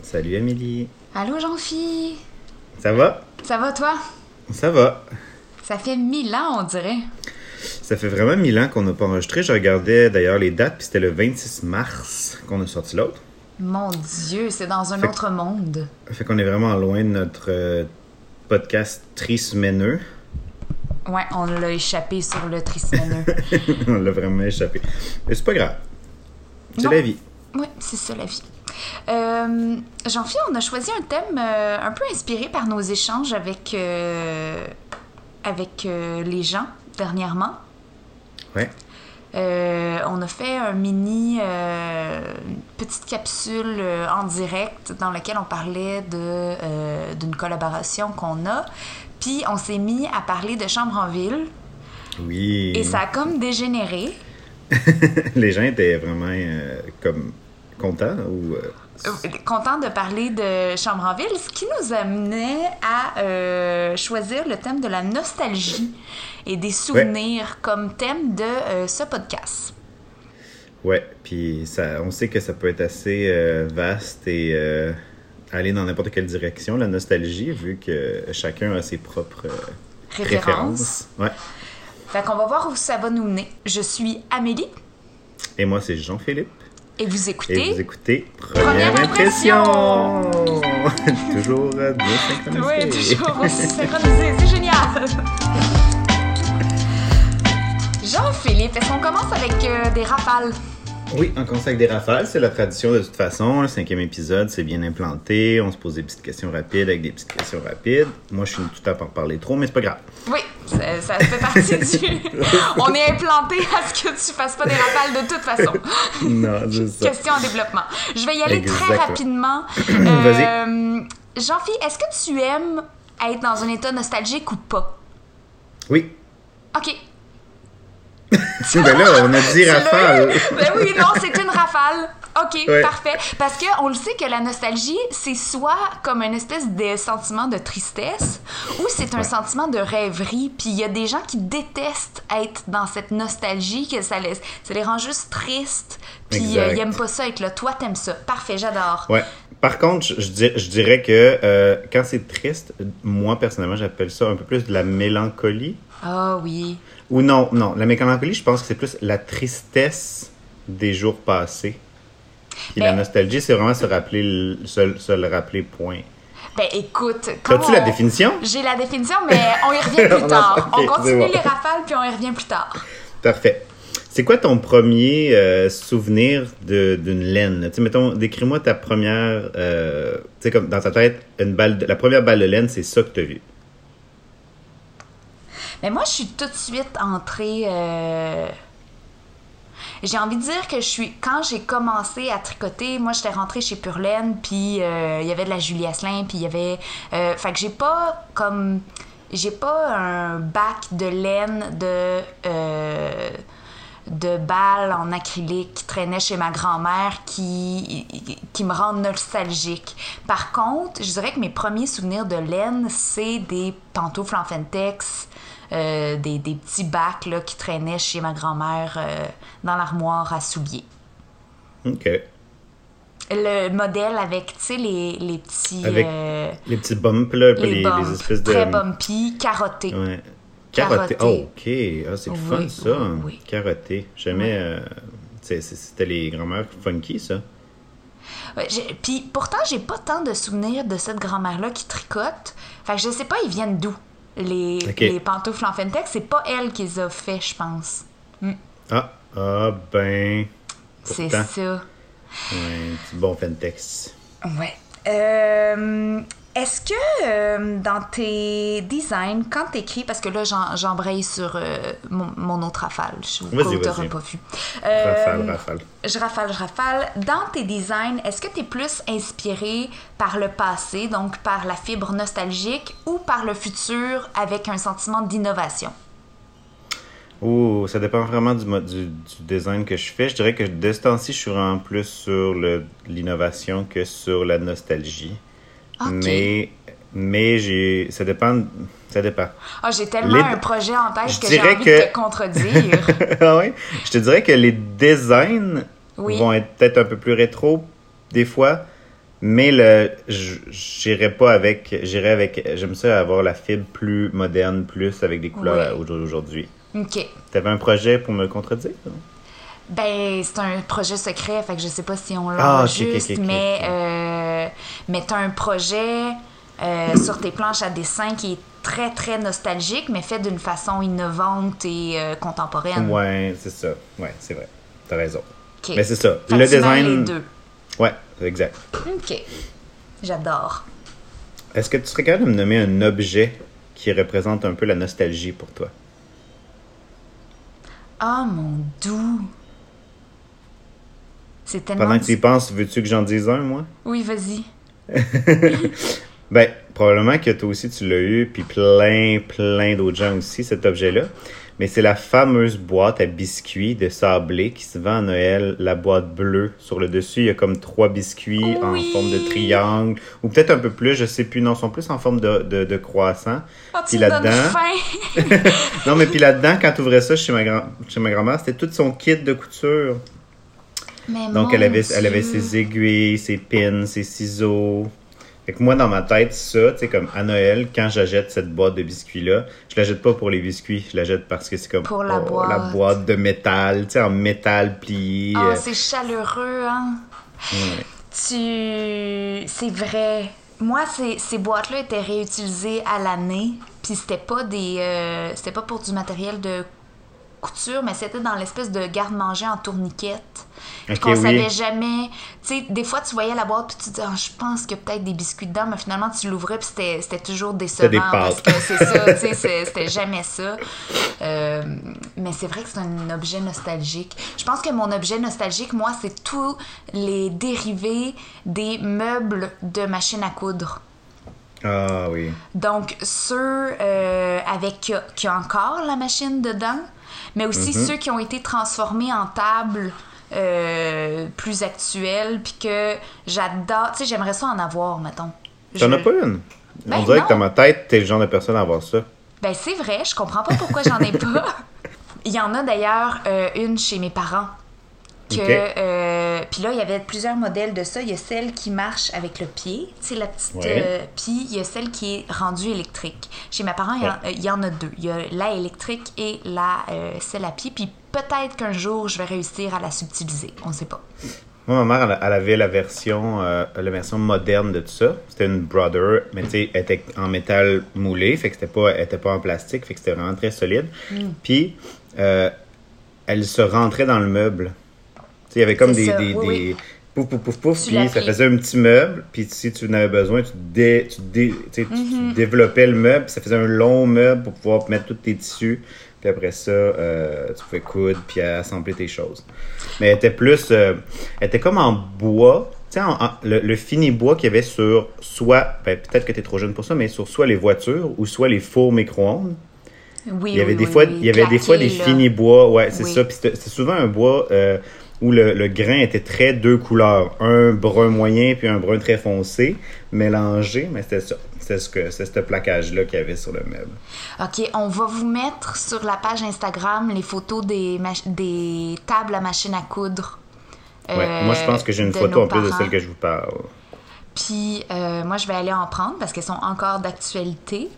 Salut Amélie. Allô Jean-Phi. Ça va? Ça va toi? Ça va. Ça fait mille ans, on dirait. Ça fait vraiment mille ans qu'on n'a pas enregistré. Je regardais d'ailleurs les dates, puis c'était le 26 mars qu'on a sorti l'autre. Mon Dieu, c'est dans un Fait- autre monde. Fait qu'on est vraiment loin de notre euh, podcast trisméneux. Ouais, on l'a échappé sur le trisméneux. On l'a vraiment échappé. Mais c'est pas grave. C'est la vie. oui, c'est ça la vie. Euh, Jean-Phi, on a choisi un thème euh, un peu inspiré par nos échanges avec, euh, avec les gens dernièrement. Euh, on a fait un mini, petite capsule en direct dans laquelle on parlait de, d'une collaboration qu'on a. Puis on s'est mis à parler de chambre en ville Oui. et ça a comme dégénéré. les gens étaient vraiment comme contents ou. euh, Euh, Content de parler de chambre en ville, ce qui nous amenait à euh, choisir le thème de la nostalgie et des souvenirs comme thème de euh, ce podcast. Ouais, puis ça, on sait que ça peut être assez euh, vaste et aller dans n'importe quelle direction, la nostalgie, vu que chacun a ses propres Références. références. Ouais. Fait qu'on va voir où ça va nous mener. Je suis Amélie Et moi, c'est Jean-Philippe. Et vous écoutez. Et vous écoutez Première, Première impression! toujours euh, bien synchronisé. Oui, toujours aussi synchronisé, c'est génial! Jean-Philippe, est-ce qu'on commence avec euh, des rafales? Oui, on commence avec des rafales, c'est la tradition de toute façon. Le cinquième épisode, c'est bien implanté. On se pose des petites questions rapides avec des petites questions rapides. Moi, je suis tout à par parler trop, mais c'est pas grave. Oui, ça, ça fait partie du. On est implanté à ce que tu fasses pas des rafales de toute façon. Non, c'est ça. Question en développement. Je vais y aller très rapidement. Vas-y. Euh, Jean-Philippe, est-ce que tu aimes être dans un état nostalgique ou pas? Oui. OK. Ben là, on a dit rafale. Ben oui, non, c'est une rafale. OK, Ouais. parfait. Parce que on le sait que la nostalgie, c'est soit comme une espèce de sentiment de tristesse ou c'est un Ouais. sentiment de rêverie. Puis il y a des gens qui détestent être dans cette nostalgie, que ça, les, ça les rend juste tristes. Puis euh, ils aiment pas ça être là. Toi, t'aimes ça. Parfait, j'adore. Ouais. Par contre, je, je dir- je dirais que euh, quand c'est triste, moi personnellement, j'appelle ça un peu plus de la mélancolie. Ah oui. Ou non, non, la mélancolie, je pense que c'est plus la tristesse des jours passés. Puis la Ben- nostalgie, c'est vraiment se rappeler, le- se, se le rappeler, point. Ben écoute, As-tu la on- définition? J'ai la définition, mais on y revient plus On tard. on continue bon. les rafales, puis on y revient plus tard. Parfait. C'est quoi ton premier euh, souvenir d'une laine? Tu sais, mettons, décris-moi ta première, euh, tu sais, comme dans ta tête, une balle de- la première balle de laine, c'est ça que tu as vu. Mais moi, je suis tout de suite entrée. euh, J'ai envie de dire que je suis. Quand j'ai commencé à tricoter, moi, j'étais rentrée chez Purlaine, puis euh, il y avait de la Julie Asselin, puis il y avait. euh, Fait que j'ai pas comme. J'ai pas un bac de laine de. de balles en acrylique qui traînait chez ma grand-mère qui, qui me rendent nostalgique. Par contre, je dirais que mes premiers souvenirs de laine, c'est des pantoufles en Fentex, euh, des, des petits bacs là, qui traînaient chez ma grand-mère euh, dans l'armoire à souliers. OK. Le modèle avec, tu sais, les, les petits... Avec euh, Les petits bumps, là, les, les, bumps, les espèces de. très bumpy, carottés. Ouais. Carotté. Carotté. Oh, OK. Ah, c'est Oui, fun, ça. oui, oui. Carotté. Jamais. C'était les grand-mères funky, ça. Ouais, Puis pourtant, j'ai pas tant de souvenirs de cette grand-mère-là qui tricote. Fait que je sais pas, ils viennent d'où. Les, pantoufles en Fentex, c'est pas elle qui les a fait, je pense. Ah, ah, ben. C'est ça. Petit bon Fentex. Ouais. Euh, Est-ce que euh, dans tes designs, quand t'écris, parce que là j'en- j'embraye sur euh, mon, mon autre rafale, je vous vas-y. pas vu. Euh, Rafale, rafale. Je rafale, je rafale. Dans tes designs, est-ce que tu es plus inspiré par le passé, donc par la fibre nostalgique, ou par le futur avec un sentiment d'innovation? Oh, ça dépend vraiment du, du, du design que je fais. Je dirais que de ce temps-ci, je suis vraiment plus sur l'innovation que sur la nostalgie. Mais, mais j'ai, ça dépend. Ça dépend. Ah, j'ai tellement Les- un projet en tête Je que j'ai envie que- de te contredire. ah ouais? Je te dirais que les designs Oui. vont être peut-être un peu plus rétro des fois, Mais le, j- j'irais pas avec, j'irais avec, j'aime ça avoir la fibre plus moderne, plus avec des couleurs aujourd'hui. OK. T'avais un projet pour me contredire? Ben, c'est un projet secret, fait que je sais pas si on Ah, l'enregistre, ok, ok, ok, mais, ok. euh, mais t'as un projet euh, sur tes planches à dessin qui est très, très nostalgique, mais fait d'une façon innovante et euh, contemporaine. Ouais, c'est ça. Ouais, c'est vrai. T'as raison. Mais c'est ça. Fait le design. les deux. Ouais, exact. OK. J'adore. Est-ce que tu serais capable de me nommer un objet qui représente un peu la nostalgie pour toi? Ah, mon doux. C'est tellement... Pendant que tu y penses, veux-tu que j'en dise un, moi? Oui, vas-y. Ben, probablement que toi aussi tu l'as eu, puis plein, plein d'autres gens aussi, cet objet-là. Mais c'est la fameuse boîte à biscuits de sablé qui se vend à Noël, la boîte bleue. Sur le dessus, il y a comme trois biscuits Oui. en forme de triangle, ou peut-être un peu plus, je sais plus. Non, ils sont plus en forme de, de, de croissant. Oh, Puis là-dedans-. Non, mais puis là-dedans, quand tu ouvrais ça chez ma, grand... chez ma grand-mère, c'était tout son kit de couture. Mais Donc, elle avait, elle avait ses aiguilles, ses pins, ses ciseaux. Fait que moi, dans ma tête, ça, tu sais, comme à Noël, quand j'achète cette boîte de biscuits-là, je la jette pas pour les biscuits, je la jette parce que c'est comme Pour la oh, la boîte. de métal, tu sais, en métal plié. Ah, euh, c'est chaleureux, hein? ouais. Tu. C'est vrai. Moi, ces, ces boîtes-là étaient réutilisées à l'année. Puis c'était pas des. euh, c'était pas pour du matériel de couture, mais c'était dans l'espèce de garde-manger en tourniquette. Puis Ok, qu'on oui. savait jamais. Tu sais, des fois, tu voyais la boîte, puis tu te dis, Ah, je pense qu'il y a peut-être des biscuits dedans, mais finalement, tu l'ouvrais, puis c'était, c'était toujours décevant. des parce que c'est ça, tu sais, c'était jamais ça. Euh, mais c'est vrai que c'est un objet nostalgique. Je pense que mon objet nostalgique, moi, c'est tous les dérivés des meubles de machine à coudre. Ah oui. Donc, ceux euh, avec qui a encore la machine dedans, mais aussi Mm-hmm. ceux qui ont été transformés en table euh, plus actuelle, puis que j'adore. Tu sais, j'aimerais ça en avoir, mettons. T'en Je- as pas une? Ben On dirait non. que dans ma tête, t'es le genre de personne à avoir ça. Ben, c'est vrai, je comprends pas pourquoi j'en ai pas. Il y en a d'ailleurs euh, une chez mes parents. Que, euh, puis là, il y avait plusieurs modèles de ça. Il y a celle qui marche avec le pied, tu sais, la petite. Ouais. euh, puis il y a celle qui est rendue électrique. Chez mes parents, il y en- Ouais. il y, en a deux. Il y a la électrique et la euh, celle à pied. Puis peut-être qu'un jour, je vais réussir à la subtiliser. On sait pas. Moi, ma mère, elle, elle avait la version, euh, la version moderne de tout ça. C'était une Brother, mais tu sais, elle était en métal moulé, fait que c'était pas, elle était pas en plastique, fait que c'était vraiment très solide. Mm. Puis, euh, elle se rentrait dans le meuble. Il y avait comme C'est des, ça, des, oui, des pouf, pouf, pouf, pouf, puis ça faisait un petit meuble, puis si tu en avais besoin, tu, dé, tu, dé- tu Mm-hmm. développais le meuble, puis ça faisait un long meuble pour pouvoir mettre tous tes tissus. Puis après ça, euh, tu pouvais coudre puis assembler tes choses. Mais elle était plus. euh, elle était comme en bois. Tu sais, le, le fini bois qu'il y avait sur soit. ben, Peut-être que tu es trop jeune pour ça, mais sur soit les voitures ou soit les fours micro-ondes. Oui, Il y avait oui, des oui, fois, oui, il y avait des fois des là. finis bois. Ouais, c'est ça. Puis c'était souvent un bois euh, où le, le grain était très deux couleurs. Un brun moyen puis un brun très foncé, mélangé. Mais c'était ça. C'est ce que c'est ce plaquage-là qu'il y avait sur le meuble. OK, on va vous mettre sur la page Instagram les photos des, des tables à machine à coudre. Ouais. euh, Moi, je pense que j'ai une photo en plus de celle que je vous parle. Puis euh, moi, je vais aller en prendre parce qu'elles sont encore d'actualité.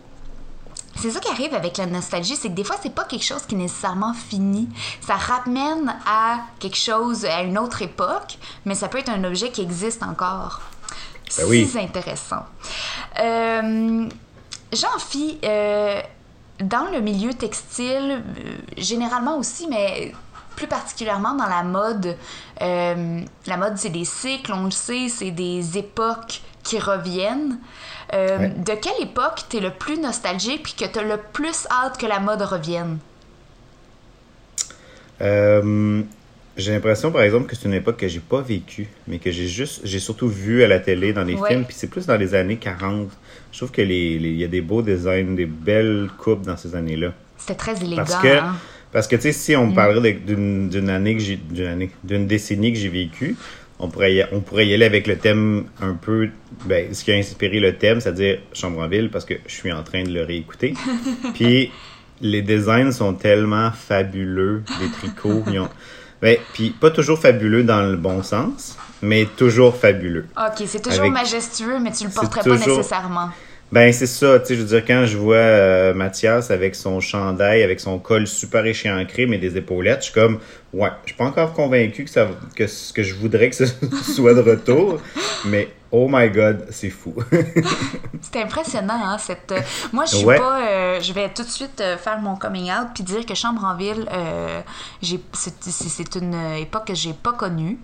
C'est ça qui arrive avec la nostalgie, c'est que des fois, c'est pas quelque chose qui est nécessairement fini. Ça ramène à quelque chose, à une autre époque, mais ça peut être un objet qui existe encore. Ben oui. C'est intéressant. Euh, Jean-Phi, euh, dans le milieu textile, euh, généralement aussi, mais plus particulièrement dans la mode, euh, la mode, c'est des cycles, on le sait, c'est des époques qui reviennent. Euh, Ouais. De quelle époque t'es le plus nostalgique puis que t'as le plus hâte que la mode revienne? Euh, j'ai l'impression, par exemple, que c'est une époque que j'ai pas vécue, mais que j'ai juste, j'ai surtout vu à la télé, dans les Ouais. films, puis c'est plus dans les années 40. Je trouve que les, les- il y a des beaux designs, des belles coupes dans ces années-là. C'était très élégant. Parce que, hein? parce que tu sais, si on parlerait de- d'une d'une année que j'ai, d'une année, d'une décennie que j'ai vécue, on pourrait, y, on pourrait y aller avec le thème un peu, ben, ce qui a inspiré le thème, c'est-à-dire Chambre en ville, parce que je suis en train de le réécouter. Puis les designs sont tellement fabuleux, les tricots. ils ont- ben, puis pas toujours fabuleux dans le bon sens, mais toujours fabuleux. Ok, c'est toujours Avec- majestueux, mais tu le porterais toujours- pas nécessairement. Ben, c'est ça, tu sais, je veux dire, quand je vois euh, Mathias avec son chandail, avec son col super échéancré, mais des épaulettes, je suis comme, ouais, je suis pas encore convaincu que, ça, que, ce que je voudrais que ce soit de retour, mais oh my god, c'est fou. C'est impressionnant, hein, cette... euh, Moi, je suis Ouais. pas... euh, je vais tout de suite faire mon coming out puis dire que Chambre en ville, euh, c'est une époque que j'ai pas connue.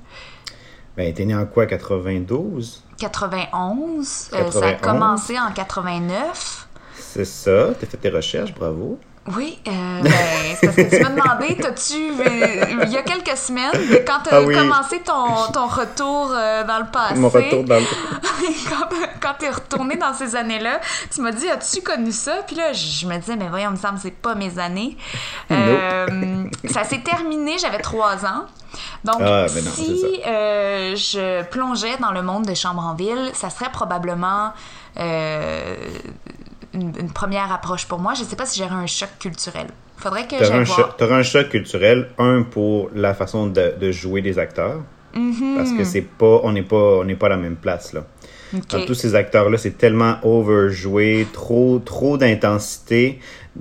Ben, t'es né en quoi, 92? 91, euh, ça a 91. commencé en 89. C'est ça, t'as fait tes recherches, bravo. Oui, euh, ben, c'est parce que tu m'as demandé, t'as-tu, euh, il y a quelques semaines, quand tu as Ah oui. commencé ton, ton retour euh, dans le passé, Mon retour dans le... quand, quand tu es retourné dans ces années-là, tu m'as dit, as-tu connu ça? Puis là, je me disais, mais voyons, il me semble que c'est pas mes années. Euh, ça s'est terminé, j'avais trois ans. Donc, Ah, ben non, si euh, je plongeais dans le monde de Chambre en ville, ça serait probablement une, une première approche pour moi. Je sais pas si j'aurais un choc culturel. Faudrait que j'aille un, voir. un choc culturel, un pour la façon de, de jouer des acteurs, Mhm. parce que c'est pas, on n'est pas, on n'est pas à la même place là. Ok. Dans tous ces acteurs-là, c'est tellement overjoué, trop, trop d'intensité.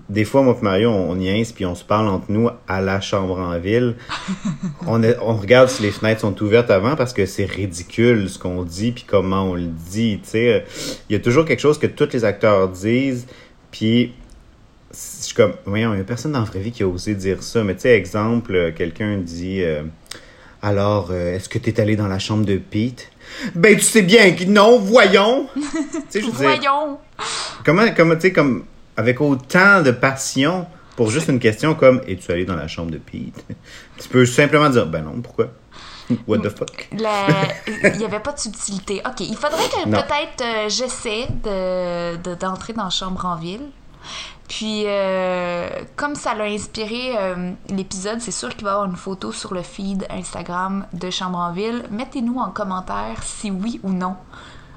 Des fois, moi et Mario, on, on niaise puis on se parle entre nous à la chambre en ville. on, est- on regarde si les fenêtres sont ouvertes avant parce que c'est ridicule ce qu'on dit puis comment on le dit. tu sais. Il y a toujours quelque chose que tous les acteurs disent puis je suis comme, voyons, il n'y a personne dans la vraie vie qui a osé dire ça. Mais tu sais, exemple, euh, quelqu'un dit, euh, alors, euh, est-ce que tu es allé dans la chambre de Pete? Ben, tu sais bien que non, voyons! je Voyons! comment, comment tu sais, comme, avec autant de passion pour juste une question comme, es-tu allé dans la chambre de Pete? tu peux simplement dire, ben non, pourquoi? What the fuck? Il n'y avait pas de subtilité. OK, il faudrait que peut-être euh, j'essaie de, de- d'entrer dans Chambre en ville. Puis, euh, comme ça l'a inspiré euh, l'épisode, c'est sûr qu'il va y avoir une photo sur le feed Instagram de Chambre en ville. Mettez-nous en commentaire si oui ou non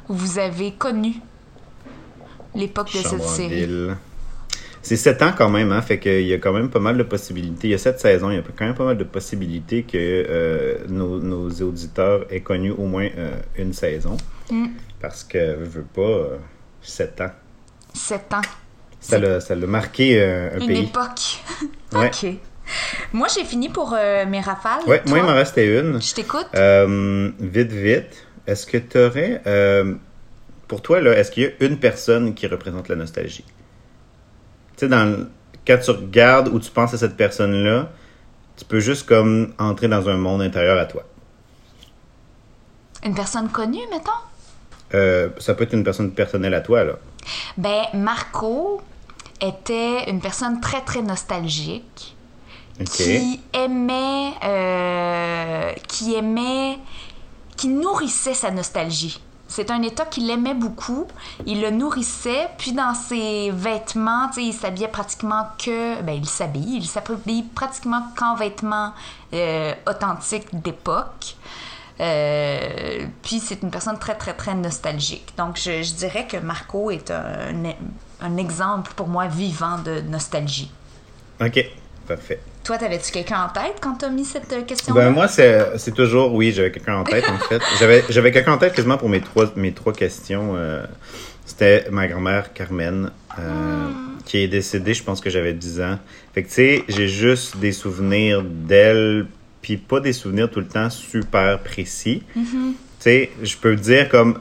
vous avez connu l'époque de cette Chambre en série. ville. C'est 7 ans quand même, hein, fait qu'il y a quand même pas mal de possibilités. Il y a 7 saisons, il y a quand même pas mal de possibilités que euh, nos, nos auditeurs aient connu au moins une saison. Mm. Parce que, je veux pas, euh, 7 ans. 7 ans. Ça l'a, ça l'a marqué euh, un Une pays. époque. Ouais. OK. Moi, j'ai fini pour euh, mes rafales. Ouais, moi, il m'en restait une. Je t'écoute. Euh, vite, vite. Est-ce que tu aurais. pour toi, là, est-ce qu'il y a une personne qui représente la nostalgie? Tu sais, dans quand tu regardes ou tu penses à cette personne-là, tu peux juste comme entrer dans un monde intérieur à toi. Une personne connue, mettons? Euh, ça peut être une personne personnelle à toi, là. Ben, Marco était une personne très, très nostalgique. Qui aimait... euh, qui aimait... qui nourrissait sa nostalgie. C'est un état qu'il aimait beaucoup. Il le nourrissait. Puis dans ses vêtements, il s'habillait pratiquement que... Ben, il s'habille. Il s'habille pratiquement qu'en vêtements euh, authentiques d'époque. Euh, puis c'est une personne très, très, très nostalgique. Donc, je, je dirais que Marco est un, un exemple pour moi vivant de nostalgie. OK. Parfait. Toi, t'avais-tu quelqu'un en tête quand t'as mis cette euh, question-là? Ben, moi, c'est, toujours. Oui, j'avais quelqu'un en tête, en fait. J'avais, quelqu'un en tête quasiment pour mes trois, mes trois questions. euh, c'était ma grand-mère Carmen, euh, qui est décédée, je pense que j'avais 10 ans. Fait que, tu sais, j'ai juste des souvenirs d'elle, puis pas des souvenirs tout le temps super précis. Tu sais, je peux dire comme.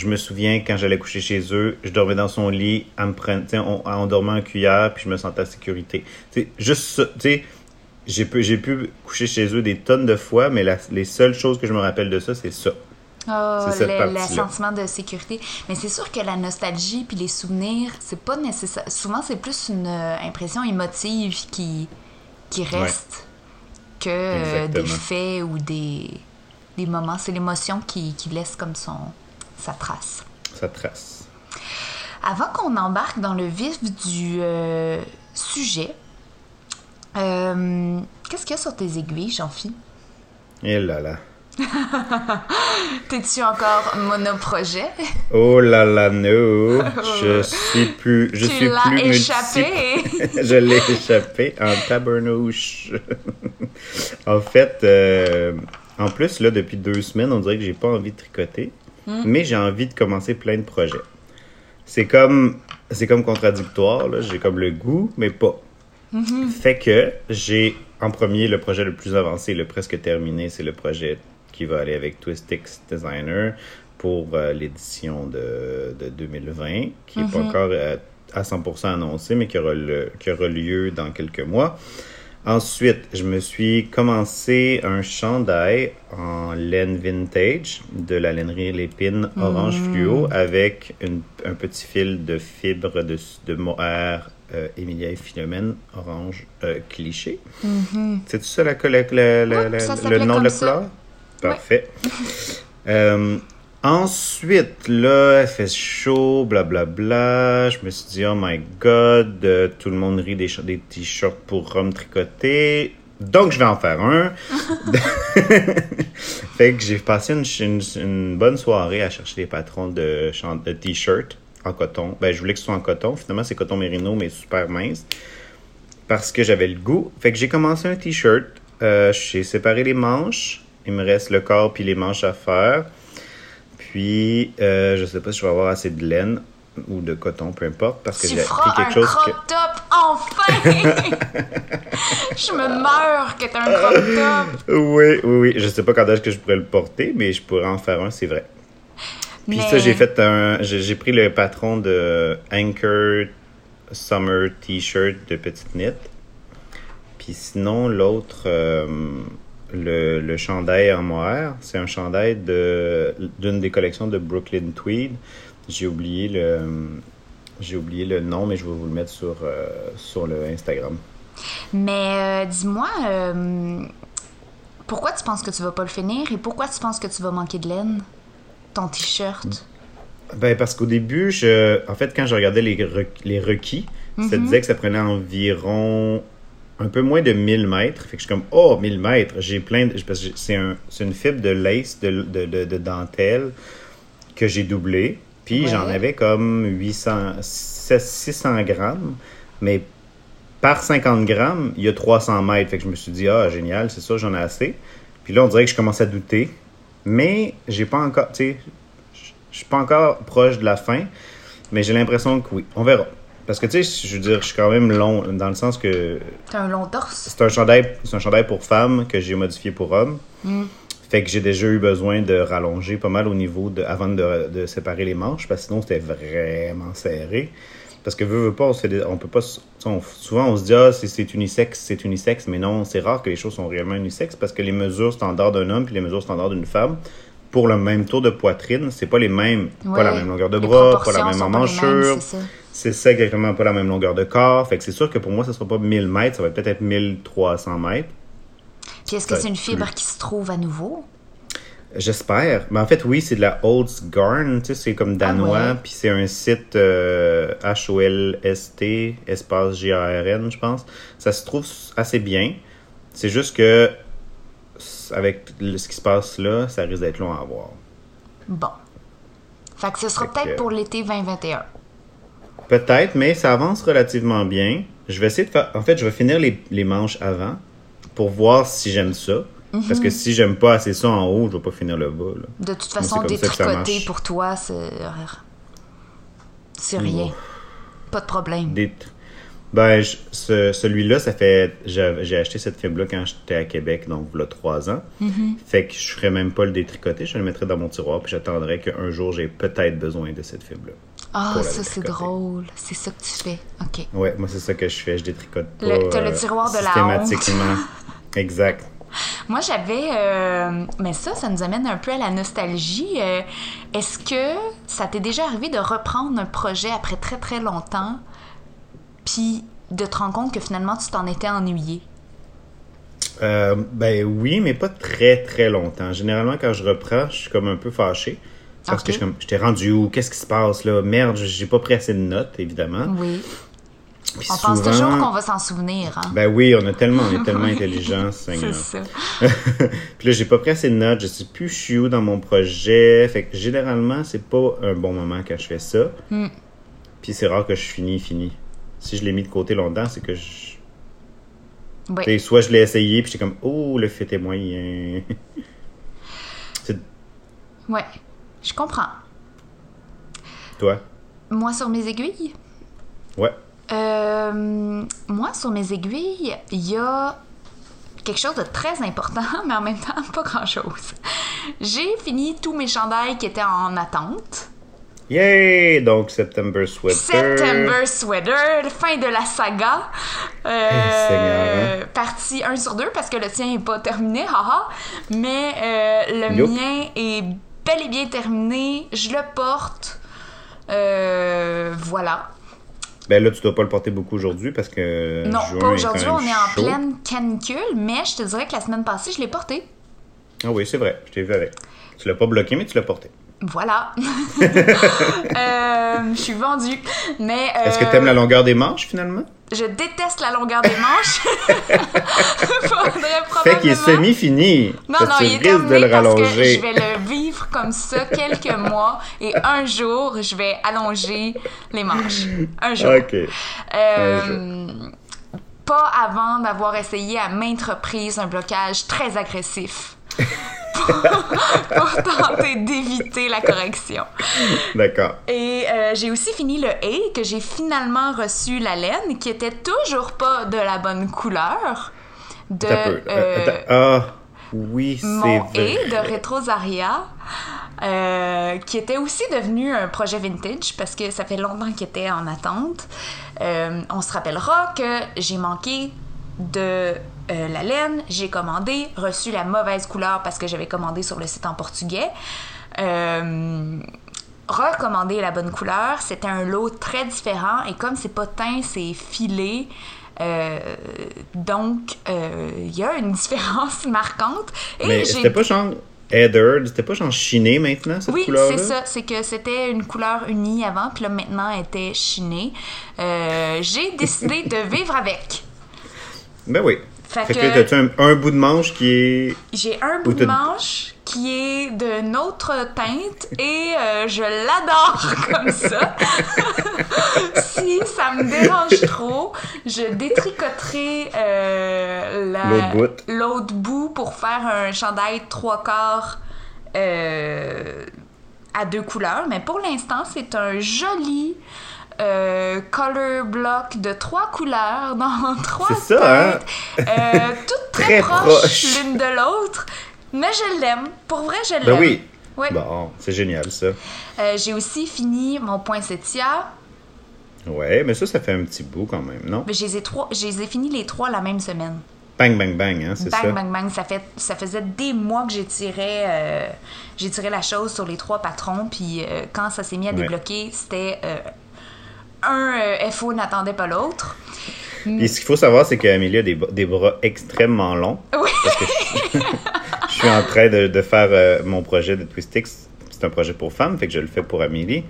Je me souviens quand j'allais coucher chez eux, je dormais dans son lit, elle me sais, on, on dormait en cuillère, puis je me sentais en sécurité. Tu sais, juste tu sais, j'ai pu, j'ai pu coucher chez eux des tonnes de fois, mais la- les seules choses que je me rappelle de ça, c'est ça. Oh, C'est le, le sentiment de sécurité. Mais c'est sûr que la nostalgie puis les souvenirs, c'est pas nécessaire. Souvent, c'est plus une euh, impression émotive qui, qui reste que euh, des faits ou des, des moments. C'est l'émotion qui, qui laisse comme son, sa trace. Ça trace. Avant qu'on embarque dans le vif du euh, sujet, euh, qu'est-ce qu'il y a sur tes aiguilles, Jean-Phi? Et là là. T'es-tu encore monoprojet? Oh là là, no. Je suis plus, je tu suis l'as plus échappé! je l'ai échappé en tabernouche. en fait, euh, en plus, là, depuis deux semaines, on dirait que j'ai pas envie de tricoter, mais j'ai envie de commencer plein de projets. C'est comme, c'est comme contradictoire. J'ai comme le goût, mais pas. Fait que j'ai en premier le projet le plus avancé, le presque terminé, c'est le projet qui va aller avec Twistix Designer pour euh, l'édition de, de 2020, qui n'est pas encore euh, à 100% annoncé, mais qui aura, le- qui aura lieu dans quelques mois. Ensuite, je me suis commencé un chandail en laine vintage de la lainerie Lépine orange fluo avec une- un petit fil de fibre de, de mohair euh, Emilia et Philomène orange euh, cliché. C'est ça la, la- la- la- Ouais, la- ça le nom de la couleur? Parfait. Euh, ensuite, là, fait chaud, blablabla. Je me suis dit, oh my god, euh, tout le monde rit des, t-shirts pour Rome tricotés. Donc, je vais en faire un. fait que j'ai passé une, une- une bonne soirée à chercher des patrons de t-shirts en coton. Ben, je voulais que ce soit en coton. Finalement, c'est coton mérino, mais super mince. Parce que j'avais le goût. Fait que j'ai commencé un t-shirt. Euh, j'ai séparé les manches. Il me reste le corps puis les manches à faire. Puis, euh, je sais pas si je vais avoir assez de laine ou de coton, peu importe, parce que j'ai feras pris un quelque chose crop que... top, enfin! je me meurs que t'as un crop top. Oui, oui, oui. Je sais pas quand est-ce que je pourrais le porter, mais je pourrais en faire un, c'est vrai. Puis Mais- ça, j'ai fait un... J'ai j'ai pris le patron de Anchor Summer T-shirt de petite knit. Puis sinon, l'autre, euh, le, le chandail en mohair, c'est un chandail de d'une des collections de Brooklyn Tweed. J'ai oublié le... J'ai oublié le nom, mais je vais vous le mettre sur, euh, sur le Instagram. Mais euh, dis-moi, euh, pourquoi tu penses que tu vas pas le finir et pourquoi tu penses que tu vas manquer de laine? Ton t-shirt? Ben, parce qu'au début, je... en fait, quand je regardais les, re- les requis, ça disait que ça prenait environ un peu moins de 1000 mètres. Fait que je suis comme, oh, 1000 mètres, j'ai plein de... Parce que j'ai- c'est un... c'est une fibre de lace, de, de, de, de dentelle que j'ai doublé. Puis Ouais. j'en avais comme 800, 600 grammes. Mais par 50 grammes, il y a 300 mètres. Fait que je me suis dit, ah, génial, c'est ça, j'en ai assez. Puis là, on dirait que je commence à douter. Mais j'ai pas encore, tu sais, je je suis pas encore proche de la fin. Mais j'ai l'impression que oui, on verra. Parce que, tu sais, je veux dire, je suis quand même long, dans le sens que T'as un long torse? c'est un chandail, c'est un chandail pour femmes que j'ai modifié pour hommes. Fait que j'ai déjà eu besoin de rallonger pas mal au niveau de avant de, de séparer les manches parce que sinon c'était vraiment serré. Parce que veut, veut pas, on, se fait des- on peut pas. on- souvent on se dit ah c'est- c'est unisexe, c'est unisexe, mais non, c'est rare que les choses sont réellement unisexes parce que les mesures standards d'un homme puis les mesures standards d'une femme pour le même tour de poitrine, c'est pas les mêmes, pas la Ouais. même longueur de bras, pas la même emmanchure. C'est ça. Exactement, pas la même longueur de corps. Fait que c'est sûr que pour moi, ça sera pas 1000 mètres, ça va peut-être être 1300 mètres. Puis est-ce que c'est une fibre plus. qui se trouve à nouveau? J'espère. Mais en fait, oui, c'est de la Holtzgarn, tu sais, c'est comme danois, Ah ouais. puis c'est un site euh, H-O-L-S-T, espace G-A-R-N, je pense. Ça se trouve assez bien. C'est juste que, avec ce qui se passe là, ça risque d'être long à avoir. Bon. Fait que ce sera peut-être que- pour l'été 2021. Peut-être, mais ça avance relativement bien. Je vais essayer de faire. En fait, je vais finir les, les manches avant pour voir si j'aime ça. Parce Mhm. que si j'aime pas assez ça en haut, je vais pas finir le bas. là. De toute façon, détricoter pour toi, c'est. C'est rien. Pas de problème. Des- Ben, je- ce- celui-là, ça fait. J'ai acheté cette fibre-là quand j'étais à Québec, donc il y a trois ans. Mm-hmm. Fait que je ferais même pas le détricoter, je le mettrais dans mon tiroir, puis j'attendrais qu'un jour j'ai peut-être besoin de cette fibre-là. Ah, la ça, c'est drôle. C'est ça que tu fais. OK. Ouais, moi c'est ça que je fais, je détricote pas. Le- le euh, tiroir de la Systématiquement. exact. Moi, j'avais. euh, Mais ça, ça nous amène un peu à la nostalgie. Euh, Est-ce que ça t'est déjà arrivé de reprendre un projet après très très longtemps, puis de te rendre compte que finalement tu t'en étais ennuyé? Euh, ben oui, mais pas très très longtemps. Généralement, quand je reprends, je suis comme un peu fâché. Parce que je j'étais rendu où? Qu'est-ce qui se passe là? Merde, j'ai pas pris assez de notes, évidemment. Oui. Puis On pense toujours qu'on va s'en souvenir, hein? Ben oui, on a tellement, on est tellement intelligent, Seigneur. c'est ça. Puis là, j'ai pas pris assez de notes, je sais plus je suis où dans mon projet. Fait que généralement, c'est pas un bon moment quand je fais ça. Hmm. Puis c'est rare que je finis, fini. Si je l'ai mis de côté longtemps, c'est que je. Oui. soit je l'ai essayé, puis j'étais comme, oh, le fit est moyen. Ouais, je comprends. Toi? Moi, sur mes aiguilles? Ouais. Euh, moi, sur mes aiguilles, il y a quelque chose de très important, mais en même temps, pas grand-chose. J'ai fini tous mes chandails qui étaient en attente. Yay! Donc, September Sweater. September Sweater, fin de la saga. Euh, Seigneur, hein? Partie 1 sur 2 parce que le tien n'est pas terminé, haha. Mais euh, le mien est bel et bien terminé. Je le porte. Euh, voilà. Ben là, tu dois pas le porter beaucoup aujourd'hui parce que. Non, juin pas aujourd'hui, on est en chaud. pleine canicule, mais je te dirais que la semaine passée, je l'ai porté. Ah oui, c'est vrai. Je t'ai vu avec. Tu l'as pas bloqué, mais tu l'as porté. Voilà. Euh, je suis vendue. Mais. Est-ce que euh, t'aimes la longueur des manches finalement? Je déteste la longueur des manches. Faudrait Fait qu'il est probablement- semi-fini. Non, non, il est risques de terminé le parce que rallonger. je vais le vivre comme ça quelques mois et un jour, je vais allonger les manches. Un jour. Ok. Euh, pas avant d'avoir essayé à maintes reprises un blocage très agressif. pour, pour tenter d'éviter la correction. D'accord. Et euh, j'ai aussi fini le A, que j'ai finalement reçu la laine, qui était toujours pas de la bonne couleur. De euh, Euh. Ah, oui, c'est mon vrai. A de Retrosaria, euh, qui était aussi devenu un projet vintage parce que ça fait longtemps qu'il était en attente. Euh, on se rappellera que j'ai manqué de euh, la laine, j'ai commandé, reçu la mauvaise couleur parce que j'avais commandé sur le site en portugais. Euh, recommander la bonne couleur, c'était un lot très différent et comme c'est pas teint, c'est filé. euh, donc, il y a une différence marquante. Et Mais j'ai- c'était pas genre Heather, c'était pas genre chiné maintenant, cette oui, couleur-là? c'est ça. C'est que c'était une couleur unie avant, puis là maintenant elle était chinée. Euh, j'ai décidé de vivre avec. Ben oui. Fait Fait que- que t'as-tu un, un bout de manche qui est. J'ai un bout Ou de manche qui est d'une autre teinte et euh, je l'adore comme ça. si ça me dérange trop, je détricoterai euh, la- L'autre bout. l'autre bout pour faire un chandail trois quarts euh, à deux couleurs. Mais pour l'instant, c'est un joli euh, color block de trois couleurs dans trois C'est ça, hein? euh, toutes très, Très proches l'une de l'autre. Mais je l'aime. Pour vrai, je l'aime. Ben oui. Bon, c'est génial ça. Euh, J'ai aussi fini mon poinsettia. Ouais, mais ça, ça fait un petit bout quand même, non? Mais Je les ai, trois, je les ai finis les trois la même semaine. Bang, bang, bang, hein, c'est Bang, ça? bang, bang. Ça, fait, ça faisait des mois que j'ai tiré, euh, tiré la chose sur les trois patrons. Puis euh, quand ça s'est mis à Ouais. débloquer, c'était euh, un euh, FO n'attendait pas l'autre. Puis ce qu'il faut savoir, c'est qu'Amélie a des, des bras extrêmement longs. Oui. Parce que je, je suis en train de, de faire euh, mon projet de Twistix. C'est un projet pour femmes, fait que je le fais pour Amélie.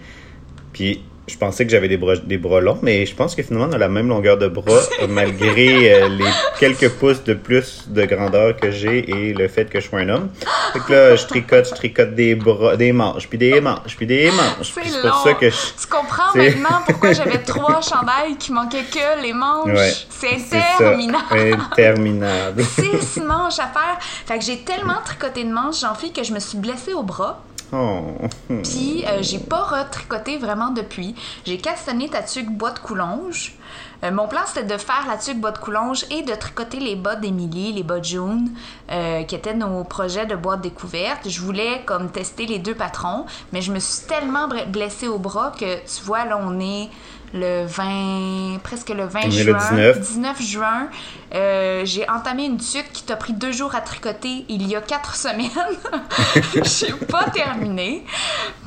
Puis je pensais que j'avais des bras, des bras longs, mais je pense que finalement, on a la même longueur de bras, euh, malgré euh, les quelques pouces de plus de grandeur que j'ai et le fait que je sois un homme. Fait que là, je tricote, je tricote des bras, des manches, puis des manches, puis des manches. C'est pour ça que je... Tu comprends maintenant pourquoi j'avais trois chandails qui manquaient que les manches? Ouais, C'est interminable. Interminable. Six manches à faire. Fait que j'ai tellement tricoté de manches, j'en fais que je me suis blessée au bras. Oh. Puis euh, j'ai pas retricoté vraiment depuis. J'ai castané ta tuque bois de coulonge. Euh, mon plan c'était de faire la tuque bois de coulonge et de tricoter les bas d'Émilie, les bas de June, euh, qui étaient nos projets de boîte découverte. Je voulais comme tester les deux patrons, mais je me suis tellement blessée au bras que tu vois là on est le 20, presque le 20 On est juin. le 19. 19 juin. Euh, j'ai entamé une tuque qui t'a pris deux jours à tricoter il y a quatre semaines. j'ai pas terminé.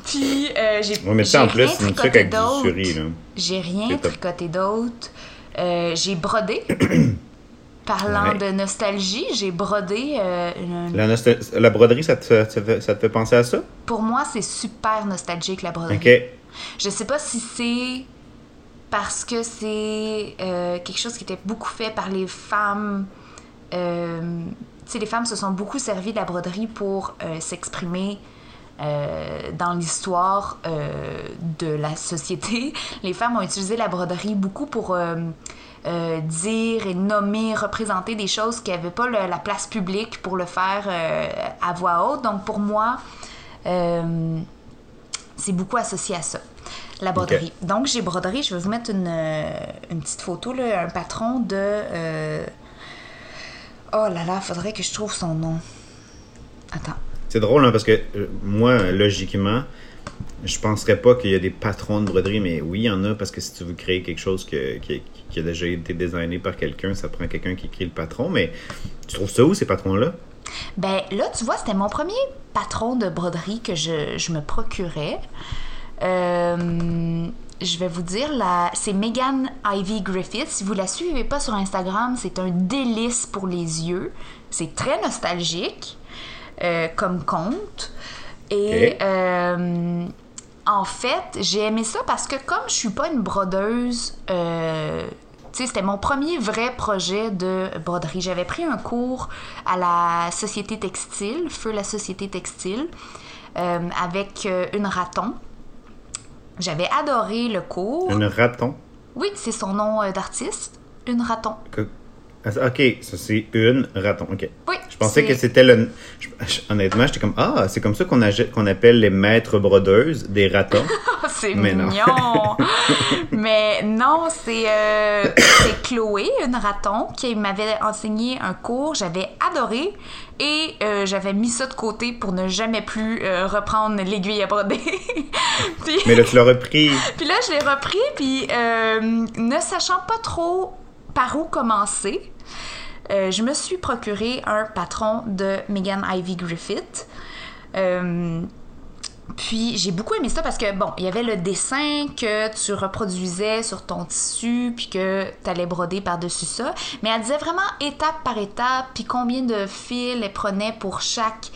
Puis euh, j'ai Ouais, mais sais, j'ai en plus, rien une tricoté truc avec du d'autre. J'ai rien tricoté. Euh, j'ai brodé. Parlant Ouais. de nostalgie, j'ai brodé. euh, une- La, nostal- la broderie, ça te, fait- ça, te fait, ça te fait penser à ça? Pour moi, c'est super nostalgique la broderie. Ok. Je sais pas si c'est parce que c'est euh, quelque chose qui était beaucoup fait par les femmes. Euh, les femmes se sont beaucoup servies de la broderie pour euh, s'exprimer euh, dans l'histoire de la société. Les femmes ont utilisé la broderie beaucoup pour dire et nommer, représenter des choses qui n'avaient pas le- la place publique pour le faire à voix haute. Donc pour moi, c'est beaucoup associé à ça, la broderie. Donc, j'ai broderie, je vais vous mettre une, euh, une petite photo, là, un patron de... euh, Oh là là, faudrait que je trouve son nom. Attends. C'est drôle, hein, parce que euh, moi, logiquement, je penserais pas qu'il y a des patrons de broderie, mais oui, il y en a, parce que si tu veux créer quelque chose que- qui, qui a déjà été designé par quelqu'un, ça prend quelqu'un qui crée le patron, mais tu trouves ça où, ces patrons-là? Ben là, tu vois, c'était mon premier patron de broderie que je, je me procurais. Euh, je vais vous dire, la, c'est Megan Ivy Griffith. Si vous la suivez pas sur Instagram, c'est un délice pour les yeux. C'est très nostalgique euh, comme conte. Et euh, en fait, j'ai aimé ça parce que comme je suis pas une brodeuse, c'était mon premier vrai projet de broderie. J'avais pris un cours à la Société Textile, Feu la Société Textile, euh, avec euh, une raton. J'avais adoré le cours. Un raton? Oui, c'est son nom euh, d'artiste. Une raton. Que- Ah, Ok, ça c'est une raton, ok. Oui. Je pensais que c'était le. je- je- honnêtement, j'étais comme Ah, c'est comme ça qu'on age- qu'on appelle les maîtres brodeuses des ratons. c'est Mais non. mignon. Mais non, c'est euh, Chloé, une raton, qui m'avait enseigné un cours. J'avais adoré et euh, j'avais mis ça de côté pour ne jamais plus euh, reprendre l'aiguille à broder. puis, Mais là, tu l'as repris. puis là, je l'ai repris, puis euh, ne sachant pas trop par où commencer, euh, je me suis procuré un patron de Megan Ivy Griffith. Euh, puis j'ai beaucoup aimé ça parce que, bon, il y avait le dessin que tu reproduisais sur ton tissu, puis que tu allais broder par-dessus ça. Mais elle disait vraiment étape par étape, puis combien de fils elle prenait pour chaque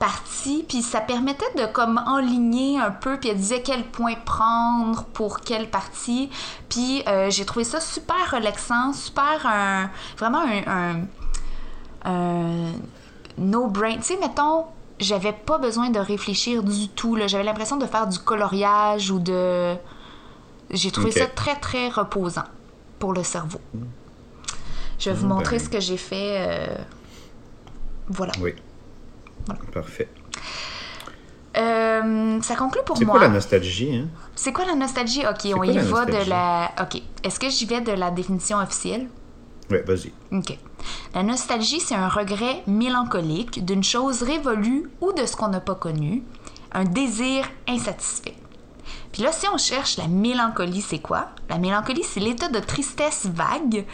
partie. Puis ça permettait de comme enligner un peu, puis elle disait quel point prendre pour quelle partie. Puis euh, j'ai trouvé ça super relaxant, super un, vraiment un, un, un no-brain. Tu sais, mettons, j'avais pas besoin de réfléchir du tout. là. J'avais l'impression de faire du coloriage ou de. J'ai trouvé Ok. ça très, très reposant pour le cerveau. Je vais vous Mm, montrer ben. ce que j'ai fait. euh, Voilà. Oui. Voilà. Parfait. Euh, ça conclut pour C'est moi. quoi la nostalgie, hein? C'est quoi la nostalgie? Ok, on quoi y la va de la. Ok. Est-ce que j'y vais de la définition officielle? Oui, vas-y. OK. La nostalgie, c'est un regret mélancolique d'une chose révolue ou de ce qu'on n'a pas connu, un désir insatisfait. Puis là, si on cherche la mélancolie, c'est quoi? La mélancolie, c'est l'état de tristesse vague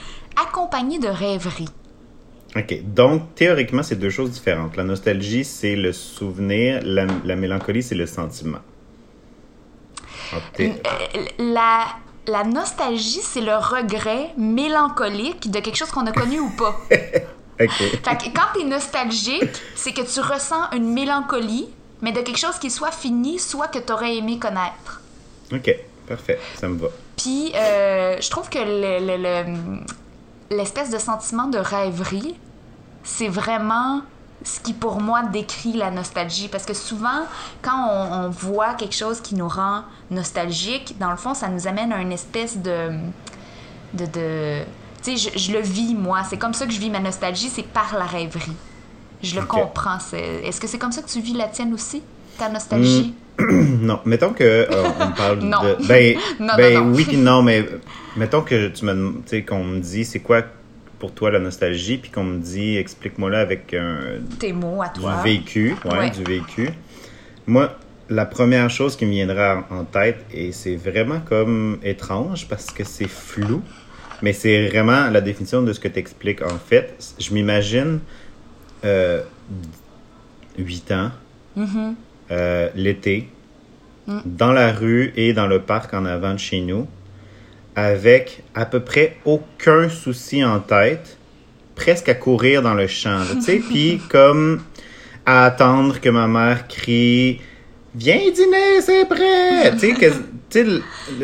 accompagné de rêverie. OK. Donc, théoriquement, c'est deux choses différentes. La nostalgie, c'est le souvenir. La, la mélancolie, c'est le sentiment. Euh, La, la nostalgie, c'est le regret mélancolique de quelque chose qu'on a connu ou pas. OK. Fait que quand t'es nostalgique, c'est que tu ressens une mélancolie, mais de quelque chose qui soit fini, soit que t'aurais aimé connaître. OK. Parfait. Ça me va. Puis, euh, je trouve que le- le- le- l'espèce de sentiment de rêverie, c'est vraiment ce qui, pour moi, décrit la nostalgie. Parce que souvent, quand on, on voit quelque chose qui nous rend nostalgique, dans le fond, ça nous amène à une espèce de... de, de tu sais, je, je le vis, moi. C'est comme ça que je vis ma nostalgie, c'est par la rêverie. Je le comprends. Est-ce que c'est comme ça que tu vis la tienne aussi, ta nostalgie? Non, mettons que euh, on parle Non. de ben, Non, ben non, oui puis non mais mettons que tu me qu'on me dit c'est quoi pour toi la nostalgie puis qu'on me dit explique-moi là avec un Tes mots à du toi. vécu, ouais, Ouais. du vécu. Moi, la première chose qui me viendra en tête et c'est vraiment comme étrange parce que c'est flou, mais c'est vraiment la définition de ce que tu expliques en fait. Je m'imagine euh, 8 ans, Mm-hmm. Euh, l'été, Mm. dans la rue et dans le parc en avant de chez nous, avec à peu près aucun souci en tête, presque à courir dans le champ, tu sais, puis comme à attendre que ma mère crie Viens dîner, c'est prêt! tu sais, que- tu sais, le,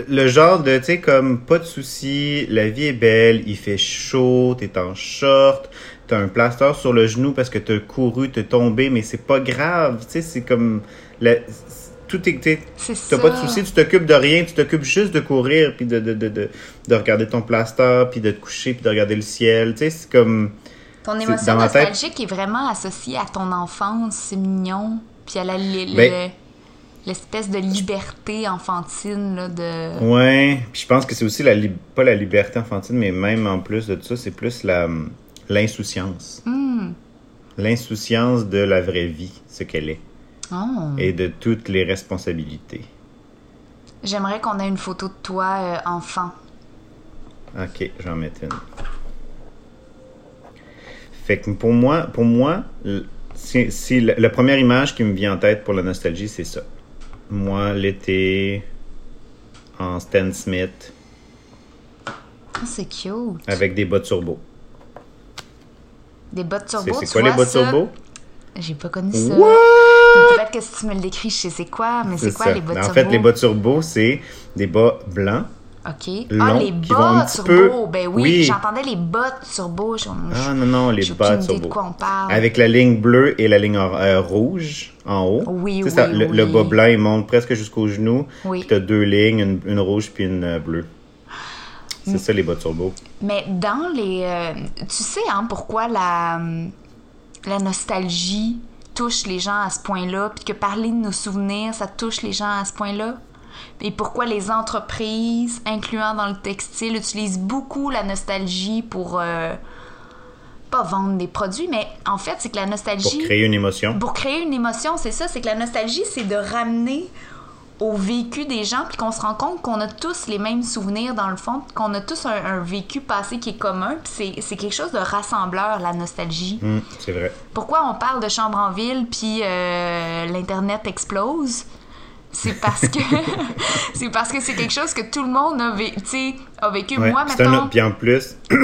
le genre de, tu sais, comme pas de soucis, la vie est belle, il fait chaud, t'es en short, t'as un plaster sur le genou parce que t'as couru, t'es tombé, mais c'est pas grave, tu sais, c'est comme. la- tout est. T'as pas de soucis, tu t'occupes de rien, tu t'occupes juste de courir, puis de, de, de, de, de regarder ton plaster, puis de te coucher, puis de regarder le ciel. Tu sais, c'est comme. Ton émotion ma tête- nostalgique est vraiment associée à ton enfance, c'est mignon. puis elle a le- Ben- le- l'espèce de liberté enfantine là, de. Ouais, puis je pense que c'est aussi la lib- pas la liberté enfantine, mais même en plus de tout ça, c'est plus la l'insouciance. Hmm. L'insouciance de la vraie vie, ce qu'elle est, Oh. et de toutes les responsabilités. J'aimerais qu'on ait une photo de toi euh, enfant. Ok, j'en mets une. Fait que pour moi, pour moi, l- c'est c'est la, la première image qui me vient en tête pour la nostalgie, c'est ça. Moi, l'été, en Stan Smith, Oh, c'est cute. avec des bottes turbo. Des bottes turbo. c'est tu quoi les bottes ça? turbo? J'ai pas connu ça. Peut-être que si tu me le décris, je sais c'est quoi, mais c'est quoi ça. les bottes Mais en turbo? fait, les bottes turbo, c'est des bas blancs. Ok. longs, ah, les petit turbo. peu- Ben oui, Oui. j'entendais les bottes turbo. Je- Ah non, non, les bottes turbo. de quoi on parle. Avec la ligne bleue et la ligne euh, rouge en haut. Oui, Tu sais, ça, oui, le, bas blanc, il monte presque jusqu'au genou. Oui. Puis t'as deux lignes, une, une rouge puis une euh, bleue. C'est ça les bottes turbo. Mais dans les. euh, tu sais, hein, pourquoi la, la nostalgie touche les gens à ce point-là, puis que parler de nos souvenirs, ça touche les gens à ce point-là? Et pourquoi les entreprises, incluant dans le textile, utilisent beaucoup la nostalgie pour. euh, pas vendre des produits, mais en fait, c'est que la Pour nostalgie. créer une émotion. Pour créer une émotion, c'est ça, c'est que la nostalgie, c'est de ramener au vécu des gens, puis qu'on se rend compte qu'on a tous les mêmes souvenirs dans le fond, qu'on a tous un, un vécu passé qui est commun, puis c'est- quelque chose de rassembleur, la nostalgie. Hum, c'est vrai. Pourquoi on parle de chambre en ville, puis euh, l'Internet explose? C'est parce que c'est parce que c'est quelque chose que tout le monde a, vé- a vécu. Ouais, Moi, maintenant... autre- Puis en plus,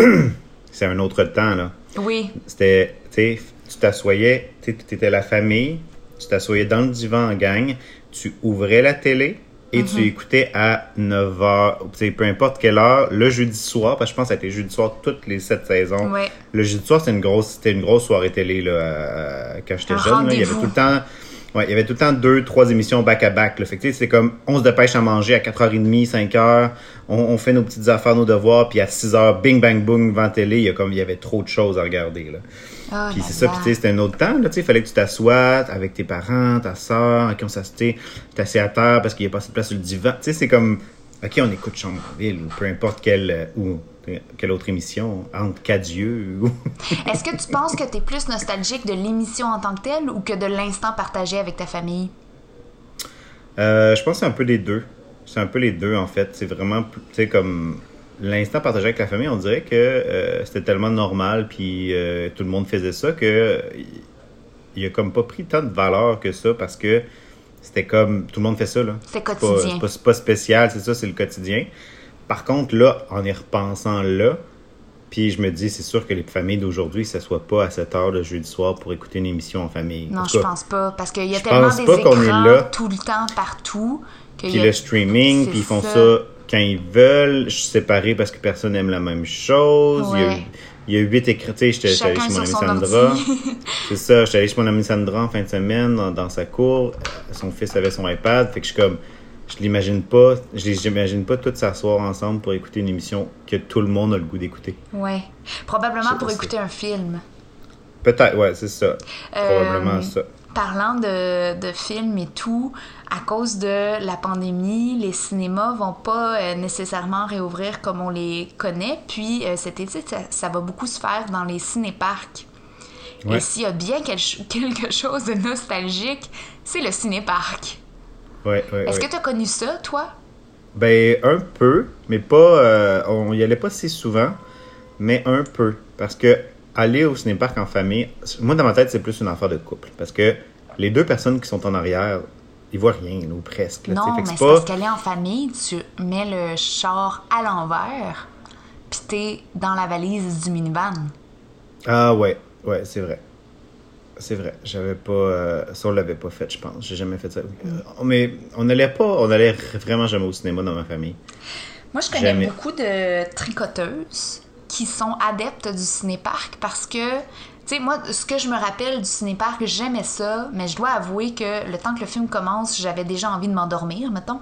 c'est un autre temps, là. Oui, C'était, tu t'assoyais, tu étais la famille, tu t'assoyais dans le divan en gang, tu ouvrais la télé et Mhm. tu écoutais à 9h, tu sais, peu importe quelle heure, le jeudi soir, parce que je pense que ça a été jeudi soir toutes les sept saisons. Ouais. Le jeudi soir, c'était une grosse, c'était une grosse soirée télé, là, euh, quand j'étais Un jeune. là. Il y avait tout le temps. Ouais, il y avait tout le temps deux, trois émissions back-à-back. sais, c'est comme on se dépêche à manger à 4h30, 5h, on, on fait nos petites affaires, nos devoirs, puis à 6h, bing bang boom la télé, il y a comme il y avait trop de choses à regarder. Là. Oh Puis c'est ça, puis c'était un autre temps, là, tu sais, il fallait que tu t'assoies avec tes parents, ta soeur, qui on s'assistait, t'assis à terre parce qu'il n'y a pas assez de place sur le divan. Tu sais, c'est comme, OK, on écoute Chambre en ville, ou peu importe quelle, euh, ou euh, quelle autre émission, entre Cadieux, ou... Est-ce que tu penses que tu es plus nostalgique de l'émission en tant que telle ou que de l'instant partagé avec ta famille? Euh, je pense que c'est un peu les deux. C'est un peu les deux, en fait. C'est vraiment, tu sais, comme l'instant partagé avec la famille, on dirait que euh, c'était tellement normal, puis euh, tout le monde faisait ça, que il a comme pas pris tant de valeur que ça, parce que c'était comme, tout le monde fait ça, là. C'est quotidien. c'est pas, pas spécial, c'est ça, c'est le quotidien. Par contre, là, en y repensant là, puis je me dis, c'est sûr que les familles d'aujourd'hui ne s'assoient pas à 7 heures le jeudi soir pour écouter une émission en famille. Non, je cas, pense pas. Parce qu'il y a tellement des est écrans là. tout le temps, partout. Puis le streaming, puis ils font ça. Quand ils veulent, séparés parce que personne n'aime la même chose. Il y a- Ouais. Il y a huit écrans. Tu sais, j'étais allé chez mon sur ami son Sandra. C'est ça, j'étais allé chez mon ami Sandra en fin de semaine dans, dans sa cour. Son fils avait son iPad. Fait que je suis comme. Je l'imagine pas. Je les- pas tous s'asseoir ensemble pour écouter une émission que tout le monde a le goût d'écouter. Ouais. Probablement Je pour écouter un film. Peut-être, ouais, c'est ça. Euh, Probablement ça. Parlant de, de films et tout, à cause de la pandémie, les cinémas vont pas euh, nécessairement réouvrir comme on les connaît. Puis euh, cet été, ça, ça va beaucoup se faire dans les cinéparcs. Ouais. Et s'il y a bien quel- quelque chose de nostalgique, c'est le cinéparc. Ouais, ouais, Est-ce que tu as connu ça, toi? Ben, un peu, mais pas. euh, on y allait pas si souvent, mais un peu. Parce que aller au cinépark en famille, moi, dans ma tête, c'est plus une affaire de couple. Parce que les deux personnes qui sont en arrière, ils voient rien, ou presque. là. Non, mais c'est parce pas. qu'aller en famille, tu mets le char à l'envers, puis t'es dans la valise du minivan. Ah, ouais, ouais, c'est vrai. C'est vrai. J'avais pas. euh, ça, on l'avait pas fait, je pense. J'ai jamais fait ça. Euh, mais on n'allait pas. On allait vraiment jamais au cinéma dans ma famille. Moi, je connais Jamais. beaucoup de tricoteuses qui sont adeptes du cinéparc parce que, tu sais, moi, ce que je me rappelle du cinéparc, j'aimais ça, mais je dois avouer que le temps que le film commence, j'avais déjà envie de m'endormir, mettons.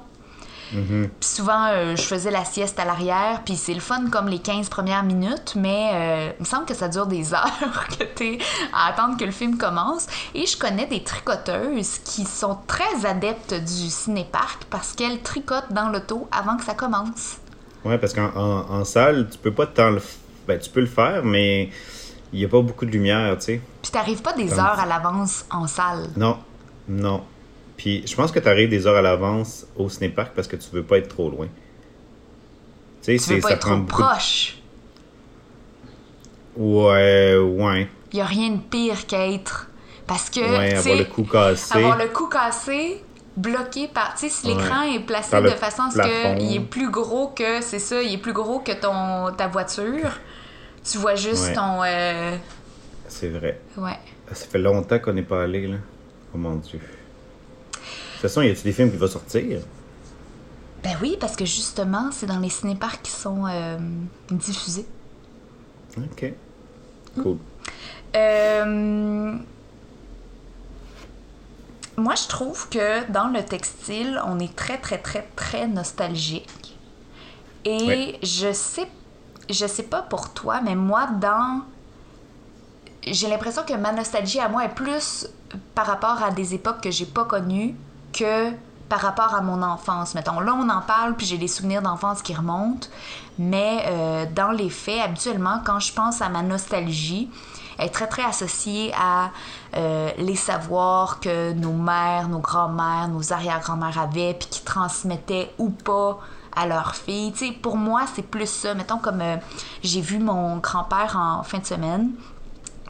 Puis souvent, euh, je faisais la sieste à l'arrière, puis c'est le fun comme les 15 premières minutes, mais euh, il me semble que ça dure des heures que t'es à attendre que le film commence. Et je connais des tricoteuses qui sont très adeptes du cinéparc parce qu'elles tricotent dans l'auto avant que ça commence. Ouais, parce qu'en en, en salle, tu peux pas tant le... Ben, tu peux le faire, mais il y a pas beaucoup de lumière, tu sais. Puis t'arrives pas des Comme- heures à l'avance en salle. Non, non. Puis je pense que tu arrives des heures à l'avance au cinéparc parce que tu veux pas être trop loin. Tu sais, c'est ça être prend trop beaucoup proche. Ouais, ouais. Il y a rien de pire qu'être. Parce que, Ouais, avoir le cou cassé. avoir le cou cassé, bloqué par. Tu sais, si Ouais. l'écran est placé de façon à ce qu'il est plus gros que. C'est ça, il est plus gros que ton, ta voiture. Tu vois juste Ouais. ton. euh, C'est vrai. Ouais. Ça fait longtemps qu'on n'est pas allé, là. Oh mon dieu. De toute façon, y a-tu des films qui vont sortir? Ben oui, parce que justement, c'est dans les cinéparcs qui sont euh, diffusés. Ok. Cool. Euh, Moi, je trouve que dans le textile, on est très, très, très, très nostalgique. Et Ouais. je sais, je sais pas pour toi, mais moi, dans. J'ai l'impression que ma nostalgie à moi est plus par rapport à des époques que j'ai pas connues que par rapport à mon enfance. Mettons, là, on en parle, puis j'ai des souvenirs d'enfance qui remontent. Mais euh, dans les faits, habituellement, quand je pense à ma nostalgie, elle est très, très associée à euh, les savoirs que nos mères, nos grands-mères, nos arrière-grand-mères avaient, puis qui transmettaient ou pas à leurs filles. Tu sais, pour moi, c'est plus ça. Mettons, comme euh, j'ai vu mon grand-père en fin de semaine,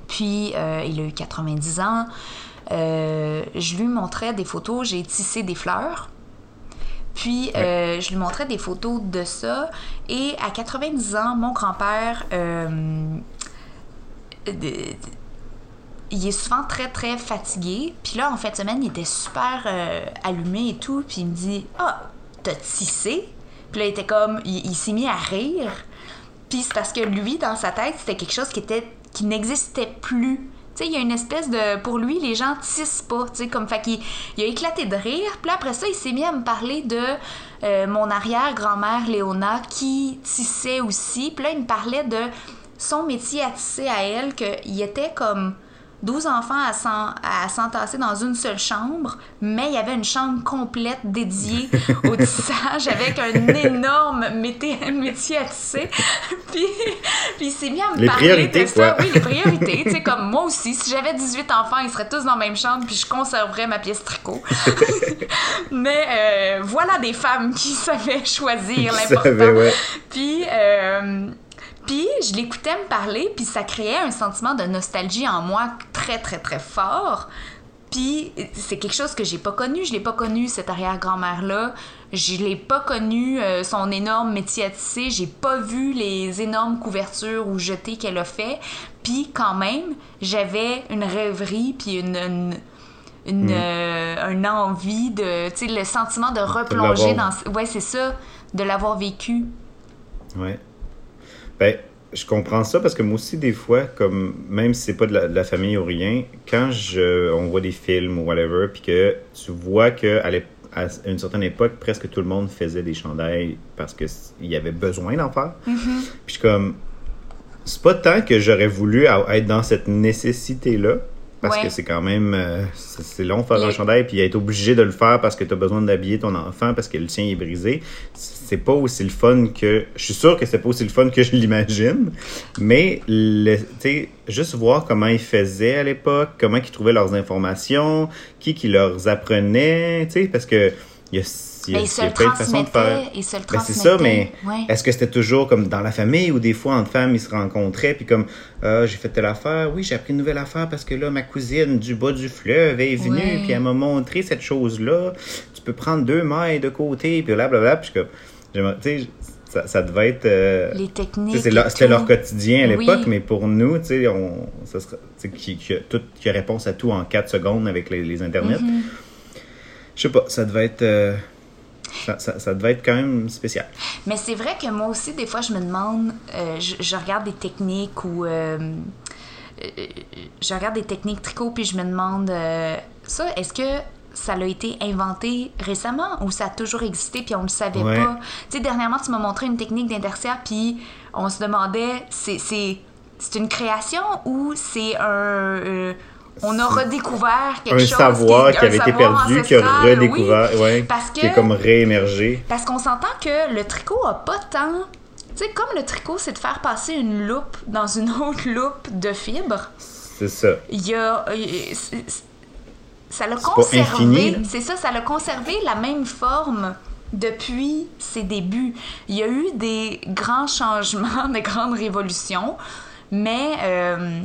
puis euh, il a eu 90 ans. Euh, je lui montrais des photos, j'ai tissé des fleurs. Puis je lui montrais des photos de ça. Et à 90 ans, mon grand-père, il est souvent très très fatigué. Puis là, en fin de semaine, il était super euh, allumé et tout. Puis il me dit Ah, t'as tissé Puis là, il était comme. Il, s'est mis à rire. Puis c'est parce que lui, dans sa tête, c'était quelque chose qui était qui n'existait plus. Tu sais, il y a une espèce de... Pour lui, les gens tissent pas, tu sais, comme... Fait il a éclaté de rire. Puis là, après ça, il s'est mis à me parler de euh, mon arrière-grand-mère, Léona, qui tissait aussi. Puis là, il me parlait de son métier à tisser à elle, qu'il était comme 12 enfants à s'en- à s'entasser dans une seule chambre, mais il y avait une chambre complète dédiée au tissage avec un énorme métier à tisser. puis, puis il s'est mis à me Les parler de ça. quoi. Oui, les priorités. tu sais, comme moi aussi, si j'avais 18 enfants, ils seraient tous dans la même chambre, puis je conserverais ma pièce tricot. mais euh, voilà des femmes qui savaient choisir Qui l'important. ouais. Puis, euh, puis je l'écoutais me parler, puis ça créait un sentiment de nostalgie en moi très, très, très fort. Puis c'est quelque chose que j'ai pas connu. Je l'ai pas connu, cette arrière-grand-mère-là. Je l'ai pas connu, euh, son énorme métier à tisser. J'ai pas vu les énormes couvertures ou jetées qu'elle a fait. Puis quand même, j'avais une rêverie, puis une... une une, euh, une envie de, tu sais, le sentiment de replonger dans, ouais, c'est ça, de l'avoir vécu. Ouais. Ben, je comprends ça parce que moi aussi, des fois, comme même si c'est pas de la, de la famille ou rien, quand je, on voit des films ou whatever, puis que tu vois que à, une certaine époque, presque tout le monde faisait des chandails parce qu'il y avait besoin d'en faire. Puis je suis comme, c'est pas tant que j'aurais voulu être dans cette nécessité-là. Parce Ouais. que c'est quand même. euh, c'est long de faire Le- un chandail, puis être obligé de le faire parce que tu as besoin d'habiller ton enfant parce que le tien est brisé. C'est pas aussi le fun que. Je suis sûr que c'est pas aussi le fun que je l'imagine. Mais, le- tu sais, juste voir comment ils faisaient à l'époque, comment ils trouvaient leurs informations, qui qui leur apprenait, tu sais, parce que. Il y a, il y a- Ben, il se il y a le plein de façons de faire. transmettait, il se le Ben, c'est ça, mais ouais. est-ce que c'était toujours comme dans la famille ou des fois entre femmes ils se rencontraient puis comme Ah, j'ai fait telle affaire, oui j'ai appris une nouvelle affaire parce que là ma cousine du bas du fleuve est venue Ouais. puis elle m'a montré cette chose là. Tu peux prendre deux mailles de côté puis blablabla puis comme tu sais ça, ça devait être euh, Les techniques. c'était leur quotidien à Oui. l'époque, mais pour nous, tu sais, on, ça qui, qui a tout, qui a réponse à tout en 4 secondes avec les, les internets. Mm-hmm. Je sais pas, ça devait être, euh, ça, ça- ça devait être quand même spécial. Mais c'est vrai que moi aussi, des fois, je me demande, euh, je, je regarde des techniques ou. euh, je regarde des techniques tricot, puis je me demande, euh, ça, est-ce que ça a été inventé récemment ou ça a toujours existé puis on le savait Ouais. pas? Tu sais, dernièrement, tu m'as montré une technique d'intercière puis on se demandait, c'est une création ou c'est un... on a redécouvert quelque un chose. savoir qui, un avait été perdu, qui a oui. redécouvert, ouais, Parce qui est que- comme réémergé. Parce qu'on s'entend que le tricot a pas tant. Tu sais, comme le tricot, c'est de faire passer une loupe dans une autre loupe de fibres, C'est ça. il y a. euh, Ça l'a conservé. C'est ça, ça l'a conservé la même forme depuis ses débuts. Il y a eu des grands changements, des grandes révolutions, mais euh,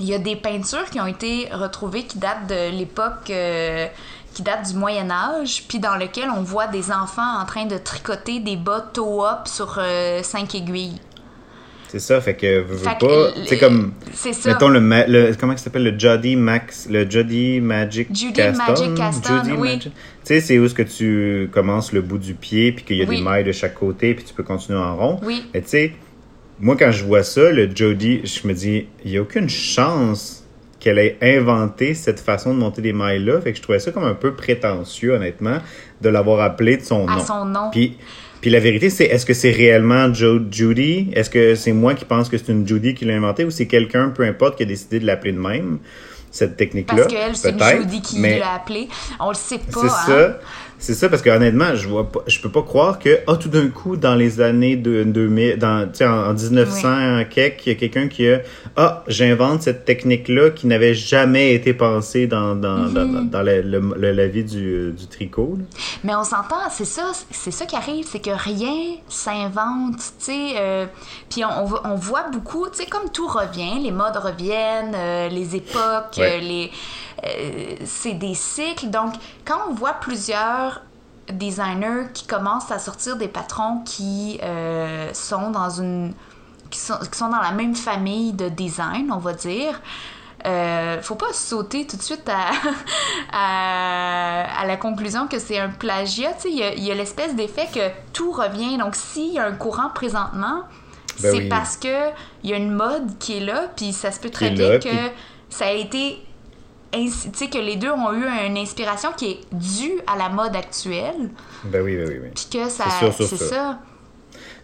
il y a des peintures qui ont été retrouvées qui datent de l'époque. euh, qui datent du Moyen Âge, puis dans lequel on voit des enfants en train de tricoter des bas toe-up sur euh, cinq aiguilles. C'est ça, fait que Fait que pas. C'est comme. Ça. Mettons le, comment ça s'appelle le Jody Max le Jody Magic Judy Caston Magic Caston, Judy oui. Magic- Tu sais c'est où est-ce que tu commences le bout du pied puis qu'il y a Oui. des mailles de chaque côté puis tu peux continuer en rond. Oui. Mais tu sais moi quand je vois ça le Jody, je me dis il y a aucune chance qu'elle ait inventé cette façon de monter des mailles là, fait que je trouvais ça comme un peu prétentieux honnêtement de l'avoir appelé de son À nom. son nom. Puis, puis la vérité, c'est est-ce que c'est réellement Joe Judy? Est-ce que c'est moi qui pense que c'est une Judy qui l'a inventé ou c'est quelqu'un, peu importe, qui a décidé de l'appeler de même, cette technique-là? Parce qu'elle, c'est Peut-être, Judy qui mais l'a appelé. On le sait pas. C'est hein. ça. C'est ça, parce que honnêtement, je vois pas, je peux pas croire que, ah, tout d'un coup, dans les années de, 2000, dans, en, en 1900, quelques, il y a quelqu'un qui a, ah, j'invente cette technique-là qui n'avait jamais été pensée dans, dans, dans, Mm-hmm. dans la, le- le- la vie du, du tricot. là. Mais on s'entend, c'est ça, c'est ça qui arrive, c'est que rien s'invente, tu sais. euh, Puis on, on vo- on voit beaucoup, tu sais, comme tout revient, les modes reviennent, euh, les époques, Ouais. euh, les, euh, c'est des cycles. Donc, quand on voit plusieurs designers qui commencent à sortir des patrons qui euh, sont dans une qui sont, qui sont dans la même famille de design, on va dire. Euh, faut pas sauter tout de suite à, à, à la conclusion que c'est un plagiat. Il y a, a l'espèce d'effet que tout revient. Donc, s'il y a un courant présentement, Ben c'est oui. parce que il y a une mode qui est là, puis ça se peut très bien que ça a été que les deux ont eu une inspiration qui est due à la mode actuelle, Ben oui, ben oui, oui. puis que ça C'est sûr. ça.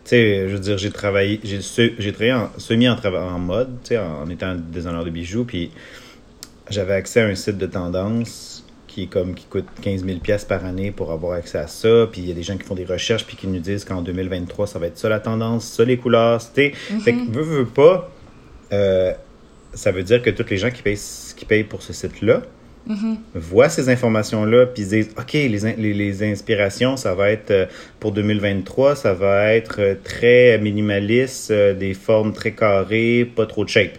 Tu sais, je veux dire, j'ai travaillé, j'ai travaillé en, semi en, en mode, tu sais, en, étant designer de bijoux, puis j'avais accès à un site de tendance qui est comme qui coûte 15 000 pièces par année pour avoir accès à ça, puis il y a des gens qui font des recherches puis qui nous disent qu'en 2023 ça va être ça la tendance, ça les couleurs, c'était, fait que veux, veux pas, euh, ça veut dire que tous les gens qui payent qui payent pour ce site-là voient ces informations-là, puis ils disent, OK, les, les, les inspirations, ça va être euh, pour 2023, ça va être euh, très minimaliste, euh, des formes très carrées, pas trop de shape.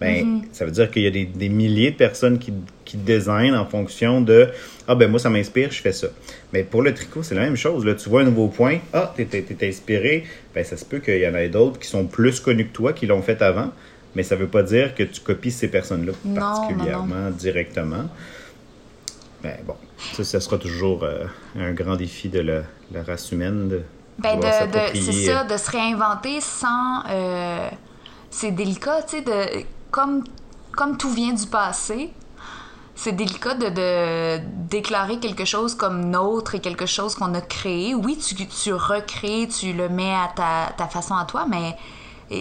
Ben, ça veut dire qu'il y a des, des milliers de personnes qui, qui designent en fonction de Ah, ben moi, ça m'inspire, je fais ça. Mais pour le tricot, c'est la même chose. Là. Tu vois un nouveau point, ah, t'es inspiré, ben ça se peut qu'il y en ait d'autres qui sont plus connus que toi, qui l'ont fait avant, mais ça veut pas dire que tu copies ces personnes-là Non, particulièrement, directement. Ben bon, ça, ça sera toujours euh, un grand défi de la, la race humaine de Ben de, c'est ça, de se réinventer sans. euh, c'est délicat, tu sais, de comme comme tout vient du passé. C'est délicat de, de déclarer quelque chose comme nôtre et quelque chose qu'on a créé. Oui, tu, tu recrées, tu le mets à ta, ta façon à toi, mais euh,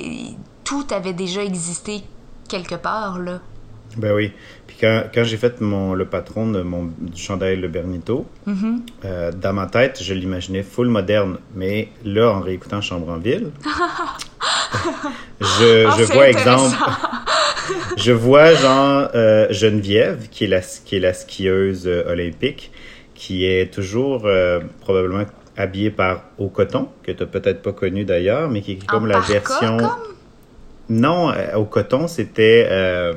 tout avait déjà existé quelque part, là. Ben oui. Puis quand, quand j'ai fait mon, le patron de mon du chandail Le Bernito, Mm-hmm. euh, dans ma tête, je l'imaginais full moderne. Mais là, en réécoutant Chambre en ville, je, Ah, je vois exemple. je vois genre euh, Geneviève, qui est la, qui est la skieuse euh, olympique, qui est toujours probablement habillée par Au Coton, que tu n'as peut-être pas connu d'ailleurs, mais qui est comme En la version. comme? Non, euh, au coton, c'était euh,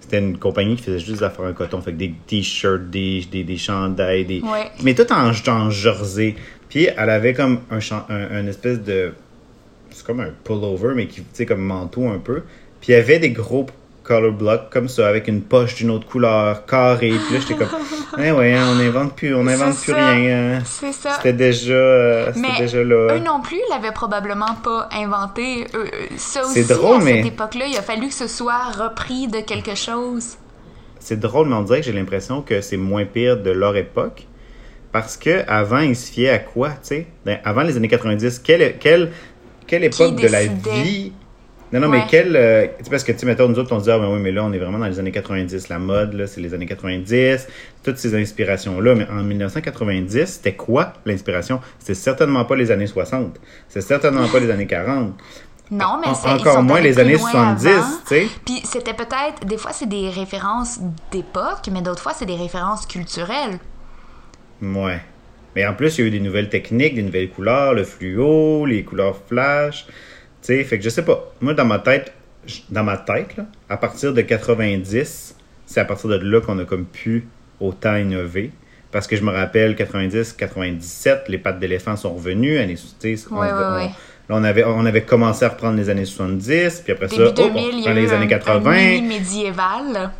c'était une compagnie qui faisait juste des affaires en coton. Fait que des t-shirts, des, des, des chandails, des... Ouais. Mais tout en, en jersey. Puis elle avait comme un, un, un espèce de... C'est comme un pullover, mais qui, tu sais, comme manteau un peu. Puis il y avait des gros color blocks comme ça, avec une poche d'une autre couleur, carrée. Puis là, j'étais comme... Eh ouais, on invente plus, on invente plus ça. rien. hein. C'est ça. C'était déjà, euh, Mais déjà là. eux non plus l'avaient probablement pas inventé. Ça C'est aussi, drôle, à mais- cette époque-là, il a fallu que ce soit repris de quelque chose. c'est drôle, mais on dirait que j'ai l'impression que c'est moins pire de leur époque. Parce que avant, ils se fiaient à quoi, tu sais? Ben, avant les années 90, quelle, quelle, quelle époque de la vie. Non, non, Ouais. mais quelle. euh, tu sais, parce que, tu sais, mettons, nous autres, on se dit, ah, ben oui, mais là, on est vraiment dans les années 90. La mode, là, c'est les années 90. Toutes ces inspirations-là. Mais en 1990, c'était quoi l'inspiration? C'était certainement pas les années 60. C'est certainement pas les années 40. Non, mais c'est- encore moins les années loin 70, avant. tu sais. Puis c'était peut-être, des fois c'est des références d'époque, mais d'autres fois c'est des références culturelles. Ouais. Mais en plus, il y a eu des nouvelles techniques, des nouvelles couleurs, le fluo, les couleurs flash. Sais, fait que je sais pas. Moi, dans ma tête, dans ma tête, là, à partir de 90, c'est à partir de là qu'on a comme pu autant innover. Parce que je me rappelle, 90, 97, les pattes d'éléphant sont revenues. Années, tu sais, on, Ouais, ouais, on- ouais. Là, on avait, on avait commencé à reprendre les années 70, puis après Début ça, oh, 2000, on reprend les un, années un 80. mini médiéval.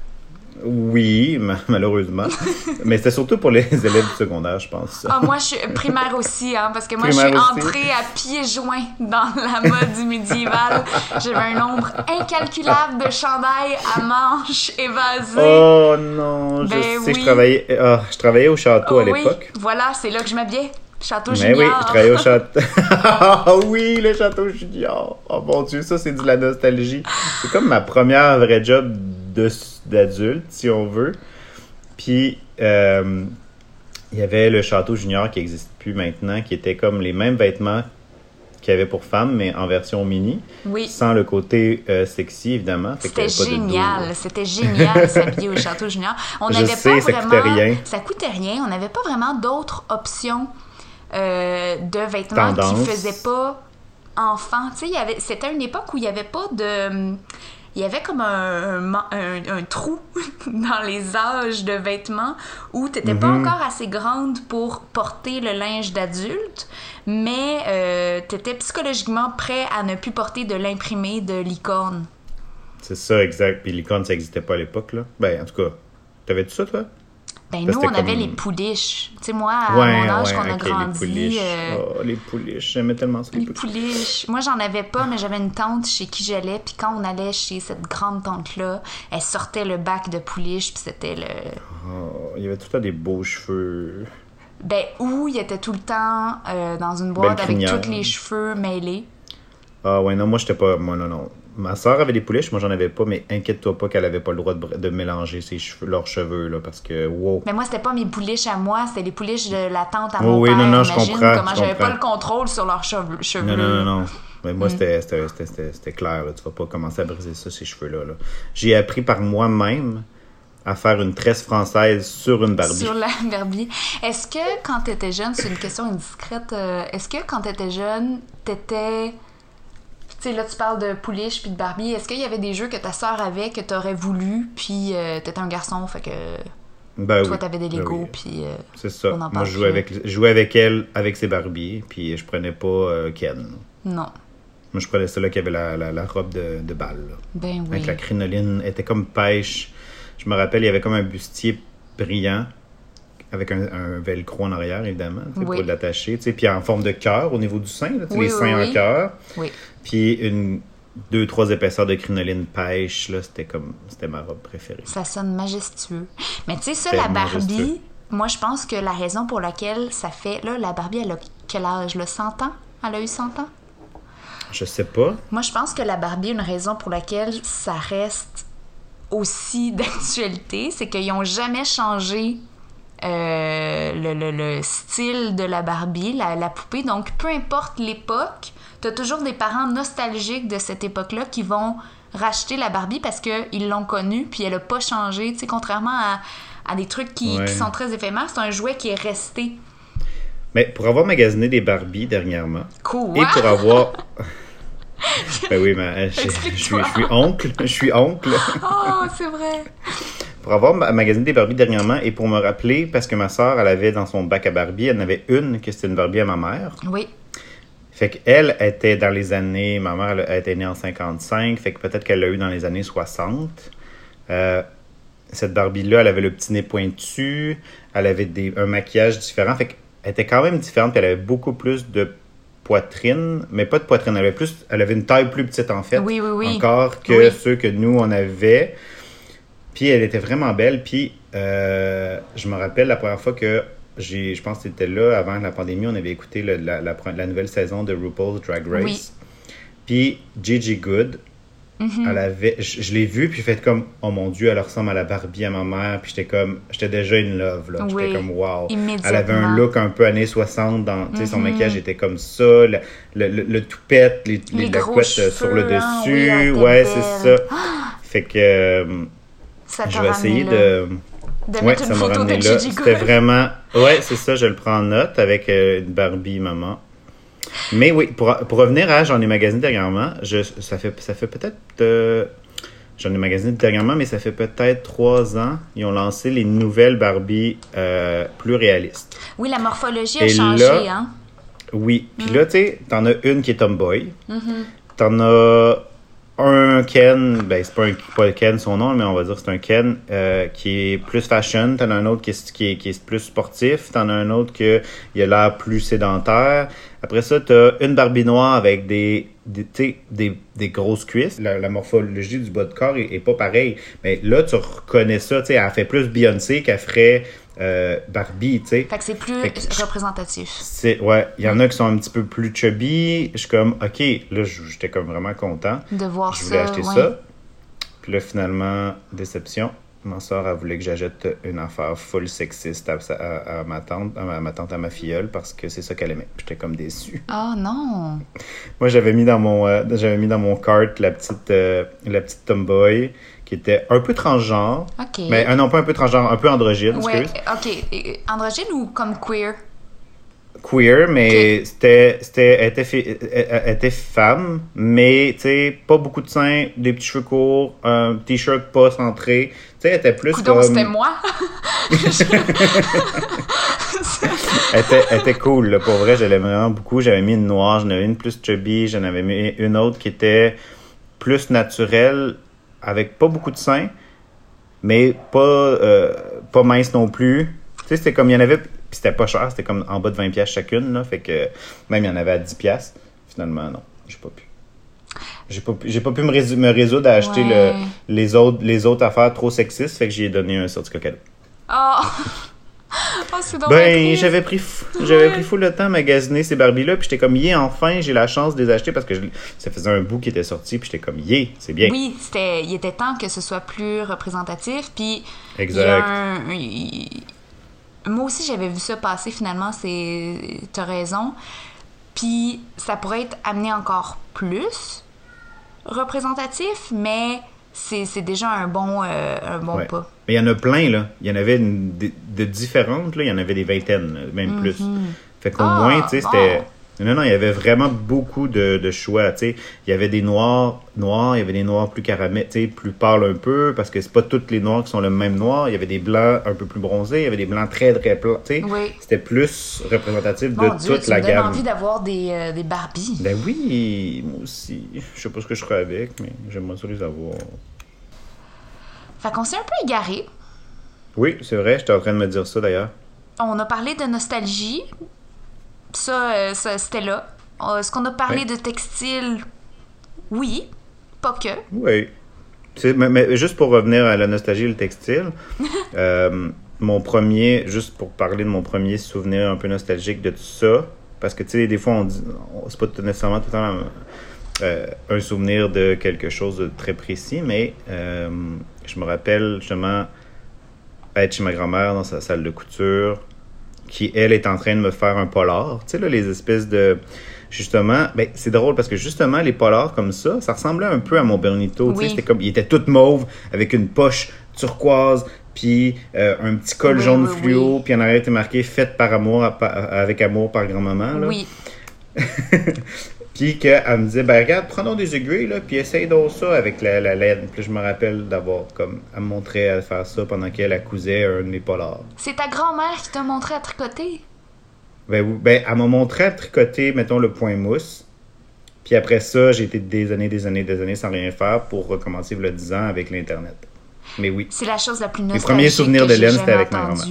Oui, ma- malheureusement. Mais c'était surtout pour les élèves du secondaire, je pense. Ah, moi, je suis primaire aussi, hein, parce que moi, je suis aussi. entrée à pieds joints dans la mode du médiéval. J'avais un nombre incalculable de chandails à manches évasées. Oh non, je Ben sais, oui. je travaillais, ah, je travaillais au château à oui, l'époque. voilà, c'est là que je m'habillais. Château Mais oui, Junior. je travaillais au château. Ah oui, le château junior. Oh mon dieu, ça c'est de la nostalgie. C'est comme ma première vraie job de- d'adulte, si on veut. Puis, euh, il y avait le château junior qui n'existe plus maintenant, qui était comme les mêmes vêtements qu'il y avait pour femmes, mais en version mini, Oui. sans le côté euh, sexy, évidemment. C'était génial, c'était génial s'habiller au Château Junior. On n'avait sais, pas ça vraiment, coûtait rien. Ça coûtait rien. On n'avait pas vraiment d'autres options euh, de vêtements Tendance. qui faisaient pas enfant. Tu sais, avait, c'était une époque où il y avait pas de, il y avait comme un, un ma- un- un trou dans les âges de vêtements où tu n'étais pas Mhm. encore assez grande pour porter le linge d'adulte, mais tu étais psychologiquement prêt à ne plus porter de l'imprimé de licorne. C'est ça, exact. Puis l'icône, ça n'existait pas à l'époque, là. Ben, en tout cas, t'avais-tu ça, toi? Ben, Parce nous, on avait les pouliches. Tu sais, moi, à mon âge qu'on a grandi. les pouliches. euh, Oh, les pouliches. J'aimais tellement ça, les, les pouliches. pouliches. Moi, j'en avais pas, mais j'avais une tante chez qui j'allais. Puis quand on allait chez cette grande tante-là, elle sortait le bac de pouliches. Puis c'était le. Oh, il y avait tout le temps des beaux cheveux. Ben, où il était tout le temps euh, dans une boîte Belle avec tous les cheveux mêlés. Ah ouais, non, moi, j'étais pas... Moi, non, non. Ma soeur avait des pouliches, moi, j'en avais pas, mais inquiète-toi pas qu'elle avait pas le droit de, de mélanger ses cheveux, leurs cheveux, là, parce que, wow. Mais moi, c'était pas mes pouliches à moi, c'était les pouliches de la tante à Oh mon oui, père. non, non, je comprends, comment j'avais pas le contrôle sur leurs cheveux. Non, non, non, non. Mais Mm. moi, c'était- c'était clair. Là. Tu vas pas commencer à briser ça, ces cheveux-là. là. J'ai appris par moi-même à faire une tresse française sur une Barbie. Sur la Barbie. Est-ce que quand tu étais jeune, c'est une question indiscrète, euh, est-ce que quand tu étais jeune, t'étais. Tu sais, là, tu parles de pouliche puis de Barbie. Est-ce qu'il y avait des jeux que ta sœur avait que t'aurais voulu, puis euh, t'étais un garçon, fait que Ben toi, oui. t'avais des Ben Legos, oui. puis. euh, C'est ça. on en Moi, je jouais avec, je jouais avec elle, avec ses Barbies, puis je prenais pas euh, Ken. non. Moi, je prenais celle-là qui avait la, la, la robe de, de balle. là. Ben oui. Avec la crinoline. Elle était comme pêche. Je me rappelle, il y avait comme un bustier brillant, avec un, un velcro en arrière, évidemment, Oui. pour l'attacher. Puis en forme de cœur au niveau du sein, là, Oui, les seins oui. en cœur. Puis une, deux, trois épaisseurs de crinoline pêche, là, c'était comme, c'était ma robe préférée. Ça sonne majestueux. Mais tu sais, ça, la Barbie, majestueux. moi, je pense que la raison pour laquelle ça fait. Là, la Barbie, elle a quel âge? Là, 100 ans? Elle a eu 100 ans? Je sais pas. Moi, je pense que la Barbie, une raison pour laquelle ça reste aussi d'actualité, c'est qu'ils n'ont jamais changé euh, le, le- le style de la Barbie, la, la poupée. Donc, peu importe l'époque, tu as toujours des parents nostalgiques de cette époque-là qui vont racheter la Barbie parce qu'ils l'ont connue, puis elle n'a pas changé. Tu sais, contrairement à, à des trucs qui, Ouais. qui sont très éphémères, c'est un jouet qui est resté. Mais pour avoir magasiné des Barbies dernièrement, Cool. et pour avoir... ben oui, mais je, je suis, je suis oncle. Je suis oncle. Oh, c'est vrai. Pour avoir ma- magasiné des Barbies dernièrement et pour me rappeler, parce que ma soeur, elle avait dans son bac à Barbie, elle en avait une que c'était une Barbie à ma mère. Oui. Fait qu'elle était dans les années. Ma mère, elle, elle était née en 55, fait que peut-être qu'elle l'a eu dans les années 60. Euh, cette Barbie-là, elle avait le petit nez pointu, elle avait des, un maquillage différent, fait qu'elle était quand même différente, puis elle avait beaucoup plus de poitrine, mais pas de poitrine, elle avait, plus, elle avait une taille plus petite en fait. Oui, oui, oui. Encore que Oui. ceux que nous, on avait. Puis elle était vraiment belle. Puis euh, je me rappelle la première fois que j'ai, je pense que c'était là, avant la pandémie, on avait écouté le- la, la, la nouvelle saison de RuPaul's Drag Race. Oui. Puis Gigi Good, Mhm. elle avait, je, je l'ai vue, puis fait comme, oh mon Dieu, elle ressemble à la Barbie à ma mère. Puis j'étais comme, j'étais déjà in love, là. Oui, J'étais comme, wow. Elle avait un look un peu années 60, dans, tu sais, son maquillage était comme ça, le, le, le, le toupette, les, les, Les la couette euh, sur le cheveux, hein, oui, dessus. ouais, c'est ça. Fait que euh, Ça je vais essayer là. de. de Ouais, mettre ça une m'a photo de là. C'était vraiment. Ouais, c'est ça, je le prends en note avec euh, une Barbie maman. Mais oui, pour, pour revenir à J'en ai magasiné dernièrement, je, ça fait, ça fait peut-être. euh, J'en ai magasiné dernièrement, mais ça fait peut-être trois ans. Ils ont lancé les nouvelles Barbie euh, plus réalistes. Oui, la morphologie a changé, là- hein. Oui. Mm. Puis là, tu sais, t'en as une qui est tomboy. Mhm. T'en as un Ken, ben c'est pas, un, pas Ken son nom, mais on va dire c'est un Ken euh, qui est plus fashion. T'en as un autre qui est, qui est, qui est plus sportif. T'en as un autre qui a l'air plus sédentaire. Après ça, t'as une Barbie noire avec des, des, des, des grosses cuisses. La, la morphologie du bas de corps est, est pas pareille. Mais là, tu reconnais ça. tu sais, Elle fait plus Beyoncé qu'elle ferait euh, Barbie. tu sais. Fait que c'est plus que- représentatif. C'est, ouais, il y en a qui sont un petit peu plus chubby. Je suis comme, OK, là, j'étais comme vraiment content. De voir Je voulais ça. acheter ouais. ça. Puis là, finalement, déception. Ma soeur, elle voulait que j'achète une affaire full sexiste à, à- à ma tante, à ma, ma tante, à ma filleule, parce que c'est ça qu'elle aimait. J'étais comme déçu. Oh non. Moi, j'avais mis dans mon, euh, j'avais mis dans mon cart la petite, euh, la petite tomboy qui était un peu transgenre. Mais euh, non, pas un peu transgenre, un peu androgyne, ouais. OK. Androgyne ou comme queer? queer, mais c'était, c'était, elle était, fi- elle- elle était femme, mais tu sais, pas beaucoup de seins, des petits cheveux courts, un t-shirt pas centré. Tu sais, elle était plus Coudon, comme. c'était moi. Elle était, elle était cool, là, pour vrai, je l'aimais vraiment beaucoup. J'avais mis une noire, j'en avais une plus chubby, j'en avais mis une autre qui était plus naturelle, avec pas beaucoup de seins, mais pas, euh, pas mince non plus. Tu sais, c'était comme, il y en avait, puis c'était pas cher, c'était comme en bas de 20$ piastres chacune, là, fait que même il y en avait à 10$. piastres. Finalement, non, j'ai pas pu. J'ai pas, pu- pas pu me, résou- me résoudre à acheter Ouais. le, les, autres, les autres affaires trop sexistes, fait que j'ai donné un certificat cadeau. Oh. oh, Ben, j'avais pris, fou- j'avais pris full le temps à magasiner ces Barbies-là, puis j'étais comme, yeah, enfin, j'ai la chance de les acheter parce que je- ça faisait un bout qui était sorti, puis j'étais comme, yeah, c'est bien. Oui, c'était, il était temps que ce soit plus représentatif. Puis, Exact. un- il- moi aussi, j'avais vu ça passer finalement. C'est, t'as raison. Puis, ça pourrait être amené encore plus représentatif, mais c'est, déjà un bon, euh, un bon Ouais. pas. Mais il y en a plein, là. Il y en avait une- de, de différentes, là. Il y en avait des vingtaines, même plus. Fait qu'au Ah, moins, tu sais, c'était. Non, non, il y avait vraiment beaucoup de, de choix, tu sais. Il y avait des noirs noirs, il y avait des noirs plus caramel, plus pâles un peu, parce que c'est pas toutes les noirs qui sont le même noir. Il y avait des blancs un peu plus bronzés, il y avait des blancs très, très plats. Oui. C'était plus représentatif Mon de Dieu, toute tu la me gamme. envie d'avoir des, euh, des Barbies. Ben oui, moi aussi. Je sais pas ce que je ferais avec, mais j'aimerais ça les avoir. Fait qu'on s'est un peu égaré. Oui, c'est vrai, j'étais en train de me dire ça d'ailleurs. On a parlé de nostalgie. Ça, euh, ça, c'était là. Euh, Est-ce qu'on a parlé de textile? Oui. Pas que. Oui. Mais, mais juste pour revenir à la nostalgie et le textile, euh, mon premier, juste pour parler de mon premier souvenir un peu nostalgique de tout ça, parce que tu sais, des fois, on dit, on- c'est pas nécessairement tout le temps euh, un souvenir de quelque chose de très précis, mais euh, je me rappelle justement être chez ma grand-mère dans sa salle de couture, qui, elle, est en train de me faire un polar. Tu sais, là, les espèces de. Justement, ben, c'est drôle parce que justement, les polars comme ça, ça ressemblait un peu à mon Bernito. Tu sais, Oui. c'était comme. Il était tout mauve, avec une poche turquoise, puis euh, un petit col Oui, jaune oui, fluo, puis en arrière était marqué Faites par amour, à- avec amour par grand-maman. là. Oui. Puis qu'elle me disait, ben regarde, prends donc des aiguilles, là, puis essaye donc ça avec la, la laine. Puis je me rappelle d'avoir, comme, elle me montrait à faire ça pendant qu'elle accousait un de mes polars. C'est ta grand-mère qui t'a montré à tricoter? Ben, oui, ben, elle m'a montré à tricoter, mettons, le point mousse. Puis après ça, j'ai été des années, des années, des années sans rien faire pour recommencer le 10 ans avec l'Internet. Mais oui. C'est la chose la plus nostalgique. premiers souvenirs de laine, c'était avec ma grand-mère.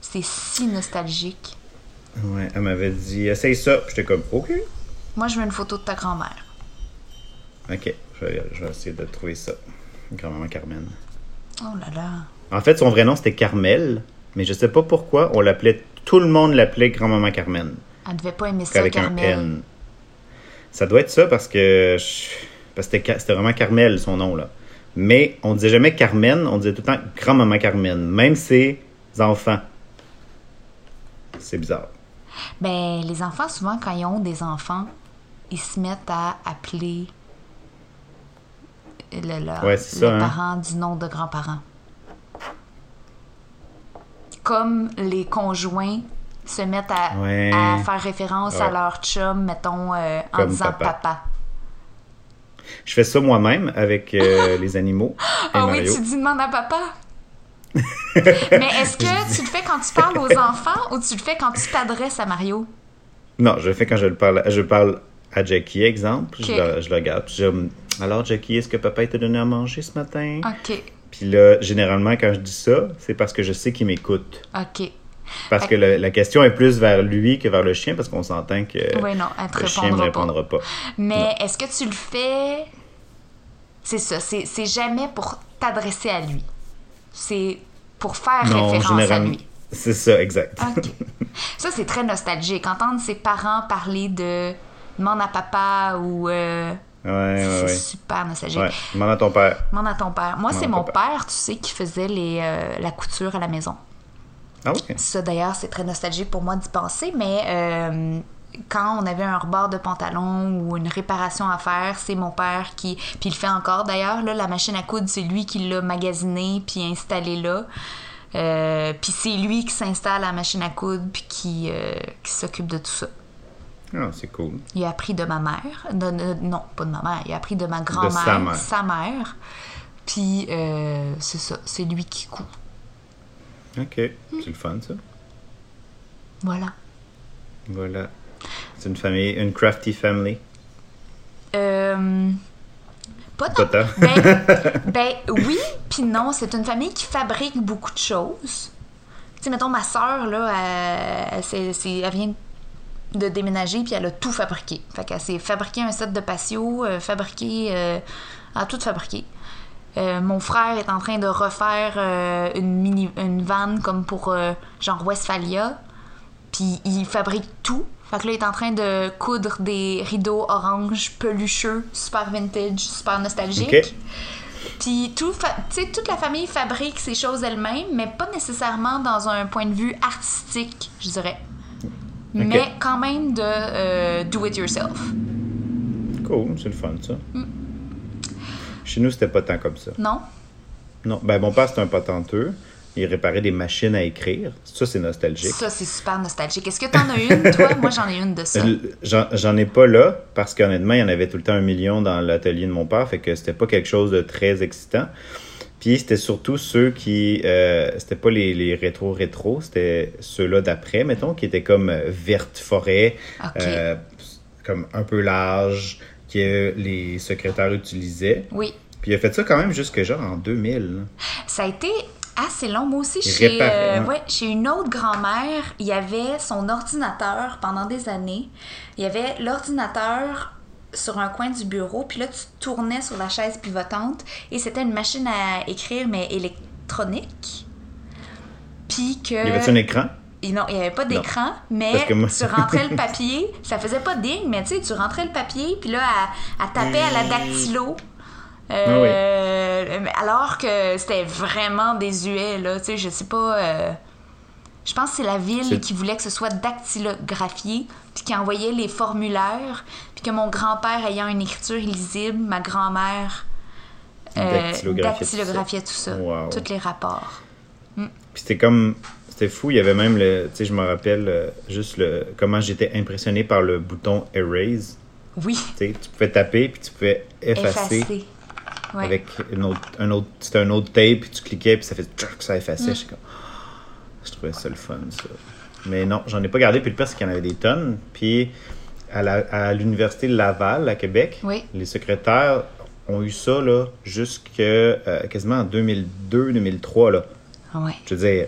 C'est si nostalgique. Ouais, elle m'avait dit, essaye ça. Puis j'étais comme, OK. Moi, je veux une photo de ta grand-mère. OK, je vais, je vais essayer de trouver ça. Grand-maman Carmen. Oh là là. En fait, son vrai nom, c'était Carmel, mais je sais pas pourquoi, on l'appelait, tout le monde l'appelait grand-maman Carmen. Elle devait pas aimer ça, Avec un. N. Ça doit être ça parce que parce que c'était vraiment Carmel son nom là. Mais on disait jamais Carmen, on disait tout le temps grand-maman Carmen, même ses enfants. C'est bizarre. Ben, les enfants, souvent, quand ils ont des enfants, ils se mettent à appeler le, Ouais, les ça, hein. parents du nom de grands-parents. Comme les conjoints se mettent à, Ouais. à faire référence à leur chum, mettons, euh, en Comme disant papa. papa. Je fais ça moi-même avec euh, les animaux Ah oui, tu dis demande à papa? Mais est-ce que tu le fais quand tu parles aux enfants ou tu le fais quand tu t'adresses à Mario? Non, je le fais quand je le parle. Je parle à Jackie, exemple. Je, le, je Alors, Jackie, est-ce que papa t'a donné à manger ce matin? OK, Puis là, généralement, quand je dis ça, c'est parce que je sais qu'il m'écoute. OK. Parce que la, la question est plus vers lui que vers le chien, parce qu'on s'entend que Oui, non, le chien ne répondra pas. Mais est-ce que tu le fais? C'est ça, c'est jamais pour t'adresser à lui. C'est pour faire Non, référence à lui. C'est ça, exact. OK. ça, c'est très nostalgique. Entendre ses parents parler de demande à papa ou. euh, Ouais, c'est ouais. super nostalgique. Ouais, demande à ton père. Demande à ton père. Moi, c'est mon père, tu sais, qui faisait les, euh, la couture à la maison. Ah oui? Ça, d'ailleurs, c'est très nostalgique pour moi d'y penser, mais euh, quand on avait un rebord de pantalon ou une réparation à faire, c'est mon père qui. Puis il le fait encore d'ailleurs, là, la machine à coudre, c'est lui qui l'a magasinée puis installée là. Euh, puis c'est lui qui s'installe à la machine à coudre puis qui, qui s'occupe de tout ça. Ah, c'est cool. Il a appris de ma mère. de- de- non, pas de ma mère. Il a appris de ma grand-mère, sa mère. sa mère. Puis euh, c'est ça, c'est lui qui coud. OK. C'est le fun, ça. Voilà. Voilà. C'est une famille, une crafty family. Euh, pas tant. Ben, ben oui, puis non. C'est une famille qui fabrique beaucoup de choses. Tu sais, mettons, ma soeur, là, elle, elle vient de déménager, puis elle a tout fabriqué. Fait qu'elle s'est fabriqué un set de patio, euh, fabriqué... euh, elle a tout fabriqué. Euh, mon frère est en train de refaire euh, une mini une vanne comme pour genre Westphalia. Puis il fabrique tout. Fait que là, il est en train de coudre des rideaux orange pelucheux, super vintage, super nostalgique. Puis tout fa- tu sais, toute la famille fabrique ces choses elle-même, mais pas nécessairement dans un point de vue artistique, je dirais. Mais quand même de euh, do it yourself. Cool, c'est le fun, ça. Mm. Chez nous, c'était pas tant comme ça. Non? Non, ben mon père, c'était un patenteux. Il réparait des machines à écrire. Ça, c'est nostalgique. Ça, c'est super nostalgique. Est-ce que t'en as une, toi? Moi, j'en ai une de ça. J'en ai pas là, parce qu'honnêtement, il y en avait tout le temps un million dans l'atelier de mon père, fait que c'était pas quelque chose de très excitant. Puis c'était surtout ceux qui. euh, c'était pas les, les rétro-rétro, c'était ceux-là d'après, mettons, qui étaient comme euh, verte forêt, euh, comme un peu large, que les secrétaires utilisaient. Oui. Puis il a fait ça quand même jusque genre en 2000. là. Ça a été assez long. Moi aussi, chez, euh, ouais, chez une autre grand-mère, il y avait son ordinateur pendant des années. Il y avait l'ordinateur sur un coin du bureau, puis là, tu tournais sur la chaise pivotante et c'était une machine à écrire, mais électronique. Puis que... Y avait-tu un écran? Et non, il n'y avait pas d'écran, mais moi- tu rentrais le papier, ça faisait pas ding, mais tu sais, tu rentrais le papier, puis là, elle tapait à la dactylo. Euh, mais Alors que c'était vraiment désuet, là, tu sais, je sais pas. euh, je pense que c'est la ville qui voulait que ce soit dactylographié, puis qui envoyait les formulaires, puis que mon grand-père ayant une écriture illisible, ma grand-mère euh, Dactylographiait tout ça. Wow. tous les rapports. Puis c'était comme. C'était fou, il y avait même le. Tu sais, je me rappelle euh, juste le comment j'étais impressionné par le bouton Erase. Oui, Tu sais, tu pouvais taper, puis tu pouvais effacer. Ouais. Avec une autre, un autre, c'était un autre tape, puis tu cliquais, puis ça fait ça Mm. effaçait. Je suis comme, je trouvais ça le fun, ça. Mais non, j'en ai pas gardé, puis le pire, c'est qu'il y en avait des tonnes. Puis à, l'Université Laval, à Québec, Oui. les secrétaires ont eu ça, là, jusque euh, quasiment en 2002-2003, là. Ah Ouais. Je veux dire,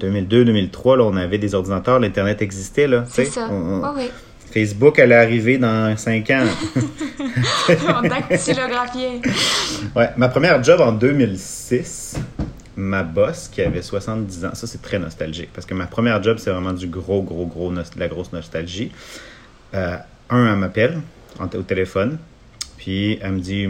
2002-2003, là, on avait des ordinateurs, l'Internet existait, là. C'est ça. On- on- Oui, Facebook allait arriver dans 5 ans. On dactylographiait. Ouais, ma première job en 2006, ma boss qui avait 70 ans. Ça, c'est très nostalgique parce que ma première job, c'est vraiment du gros, gros, gros, de la grosse nostalgie. Euh, un, elle m'appelle au téléphone, puis elle me dit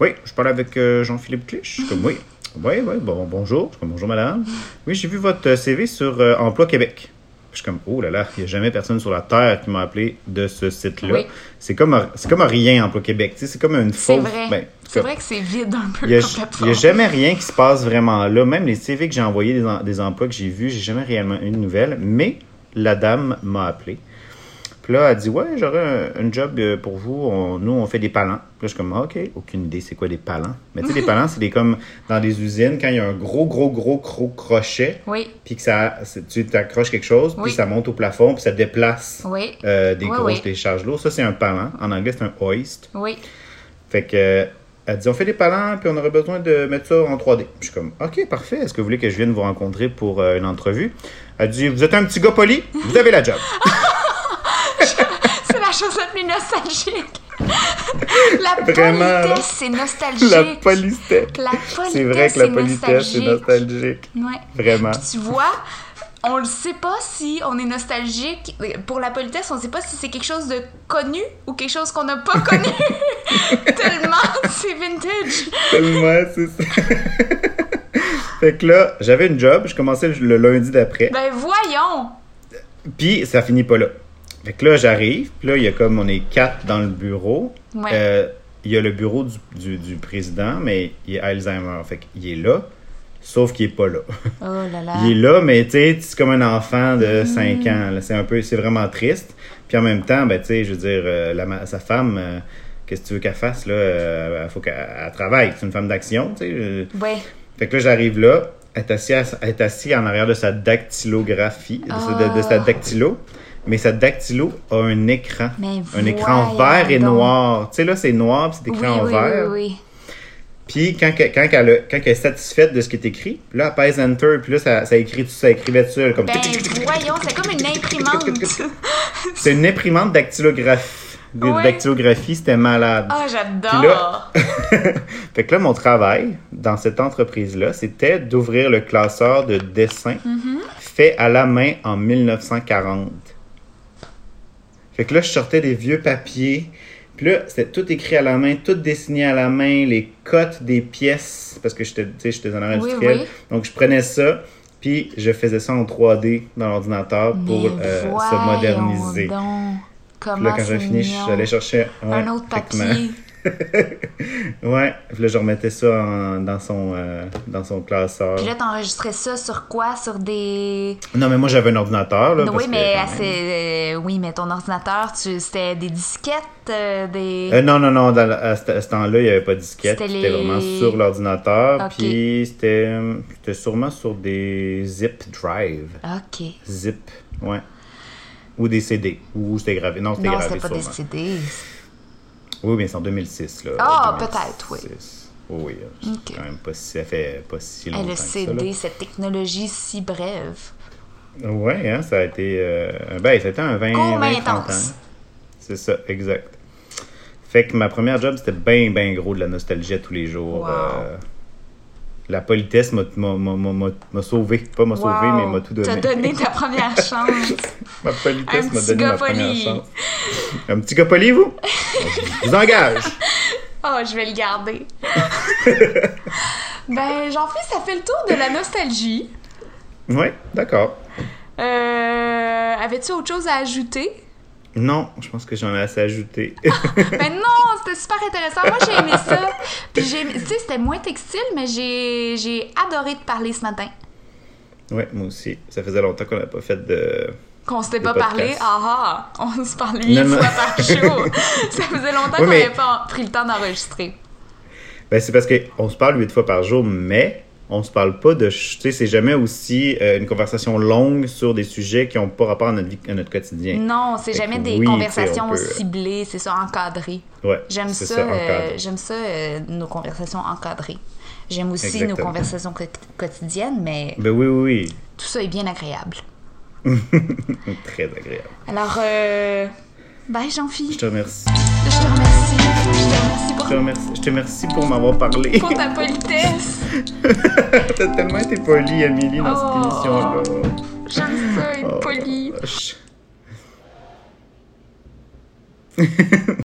Oui, je parle avec euh, Jean-Philippe Clich. Je suis comme Oui, oui, oui, bon, bonjour. Je suis comme Bonjour, madame. Oui, j'ai vu votre CV sur euh, Emploi Québec. Je suis comme, oh là là, il n'y a jamais personne sur la Terre qui m'a appelé de ce site-là. Oui. C'est comme, un- c'est comme rien, Emploi Québec. C'est comme une fausse. ben, c'est vrai que c'est vide un peu il n'y a, jamais rien qui se passe vraiment là. Même les CV que j'ai envoyés des, des emplois que j'ai vus, j'ai jamais réellement eu de nouvelles. Mais la dame m'a appelé. Puis là, elle dit Ouais, j'aurais un, un job euh, pour vous. On- nous, on fait des palans. Puis là, je suis comme Ah, OK, aucune idée, c'est quoi des palans. Mais tu sais, des palans, c'est des comme dans des usines, quand il y a un gros, gros, gros, gros crochet, Oui, puis que ça, tu t'accroches quelque chose, Oui. puis ça monte au plafond, puis ça déplace oui, euh, des grosses décharges lourdes. Ça, c'est un palan. En anglais, c'est un hoist. oui. Fait que, elle dit, on fait des palans, puis on aurait besoin de mettre ça en 3D. Je suis comme, OK, parfait. Est-ce que vous voulez que je vienne vous rencontrer pour euh, une entrevue? Elle dit, vous êtes un petit gars poli, vous avez la job. C'est la chose la plus nostalgique. la Vraiment, politesse, c'est nostalgique. la politesse. La politesse, C'est vrai que la politesse, c'est nostalgique. Ouais. Vraiment. Puis tu vois, on le sait pas si on est nostalgique. Pour la politesse, on sait pas si c'est quelque chose de connu ou quelque chose qu'on n'a pas connu. Tellement c'est vintage. Tellement, c'est ça. fait que là, j'avais une job, je commençais le lundi d'après. Ben voyons. Puis ça finit pas là. Fait que là, j'arrive, puis là, il y a comme, on est quatre dans le bureau. Ouais. Euh, il y a le bureau du, du- du président, mais il est Alzheimer. Fait qu'il est là, sauf qu'il est pas là. Oh là là. Il est là, mais tu sais, c'est comme un enfant de 5 ans. C'est un peu, c'est vraiment triste. Puis en même temps, ben, tu sais, je veux dire, euh, la sa femme, euh, qu'est-ce que tu veux qu'elle fasse, là? Euh, faut qu'elle elle travaille. C'est une femme d'action, tu sais. Ouais. Fait que là, j'arrive là, elle est assise, elle est assise en arrière de sa dactylographie, de, sa- de- de sa Ah. dactylo. Mais sa dactylo a un écran. Mais un écran vert et donc. noir. Tu sais, là, c'est noir, puis c'est Oui, en oui, vert. oui, oui. Puis quand, quand, elle a- quand elle est satisfaite de ce qui est écrit, là, elle pèse Enter, puis là, ça, ça écrit tout ça, écrivait elle, comme... Ben voyons, c'est comme une imprimante. C'est une imprimante dactylographie. Ouais. dactylographie, c'était malade. Ah, Puis j'adore. là- Fait que là, mon travail dans cette entreprise-là, c'était d'ouvrir le classeur de dessin Mm-hmm. fait à la main en 1940. Fait que là, je sortais des vieux papiers. Puis là, c'était tout écrit à la main, tout dessiné à la main, les cotes des pièces, parce que j'étais dans Oui, industriel. oui. Donc, je prenais ça, puis je faisais ça en 3D dans l'ordinateur pour euh, se moderniser. donc. Là, quand j'ai fini, j'allais chercher ouais, un autre papier. Ouais, puis là, je remettais ça en- dans, son, euh, dans son classeur. Puis là, t'enregistrais ça sur quoi? Sur des... Non, mais moi, j'avais un ordinateur. Là, oui, mais même. euh, oui, mais ton ordinateur, tu... c'était des disquettes, euh, des... Euh, non, non, non, dans, à ce, temps-là, il n'y avait pas de disquette. C'était les- vraiment sur l'ordinateur. Ok. Puis c'était c'était sûrement sur des zip drive. Ok. Zip, ouais. Ou des CD. Ou c'était gravé. Non, c'était Non, gravé c'était pas des. CD. Oui, mais c'est en 2006. Là, Ah, 2006. peut-être, oui. Oui, oui. c'est Ok. quand même pas si, ça fait pas si longtemps le que ça, CD, cette technologie si brève. Ouais, hein, ça a été. euh, ben, ça a été un 20, Court, 20 mais 30 ans. C'est ça, exact. Fait que ma première job, c'était bien, bien gros de la nostalgie à tous les jours. Wow. Euh, la politesse m'a- sauvé. Pas m'a sauvé, mais m'a tout donné. T'as donné ta première chance. ma politesse m'a donné ma première chance. Un petit gars poli, vous? Je vous engage. Oh, je vais le garder. ben, Jean-Philippe, ça fait le tour de la nostalgie. Oui, d'accord. Euh, Avais-tu autre chose à ajouter? Non, je pense que j'en ai assez ajouté. Ben non, c'était super intéressant. Moi, j'ai aimé ça. Puis tu sais, c'était moins textile, mais j'ai adoré te parler ce matin. ouais, moi aussi. Ça faisait longtemps qu'on n'a pas fait de. Qu'on s'était pas podcast. parlé. Ah ah, on se parlait une fois par jour. ça faisait longtemps Oui, qu'on mais- n'avait pas pris le temps d'enregistrer. Ben, c'est parce qu'on se parle huit fois par jour, mais on se parle pas de. Tu sais, c'est jamais aussi euh, une conversation longue sur des sujets qui n'ont pas rapport à notre vie, à notre quotidien. Non, c'est jamais que des oui, conversations peut- ciblées, c'est ça, encadrées. Ouais. J'aime ça, euh, j'aime ça euh, nos conversations encadrées. J'aime aussi nos conversations quot- quotidiennes, mais Ben oui, oui, tout ça est bien agréable. oui. Très agréable. Alors, euh, bye Jean-Philippe. Je te remercie. Je te remercie. Je te remercie pour, Je te remercie, je te remercie pour m'avoir parlé. pour ta politesse. T'as tellement été polie, Amélie, dans cette Oh. émission-là. J'aime ça, être Oh, poli. gosh.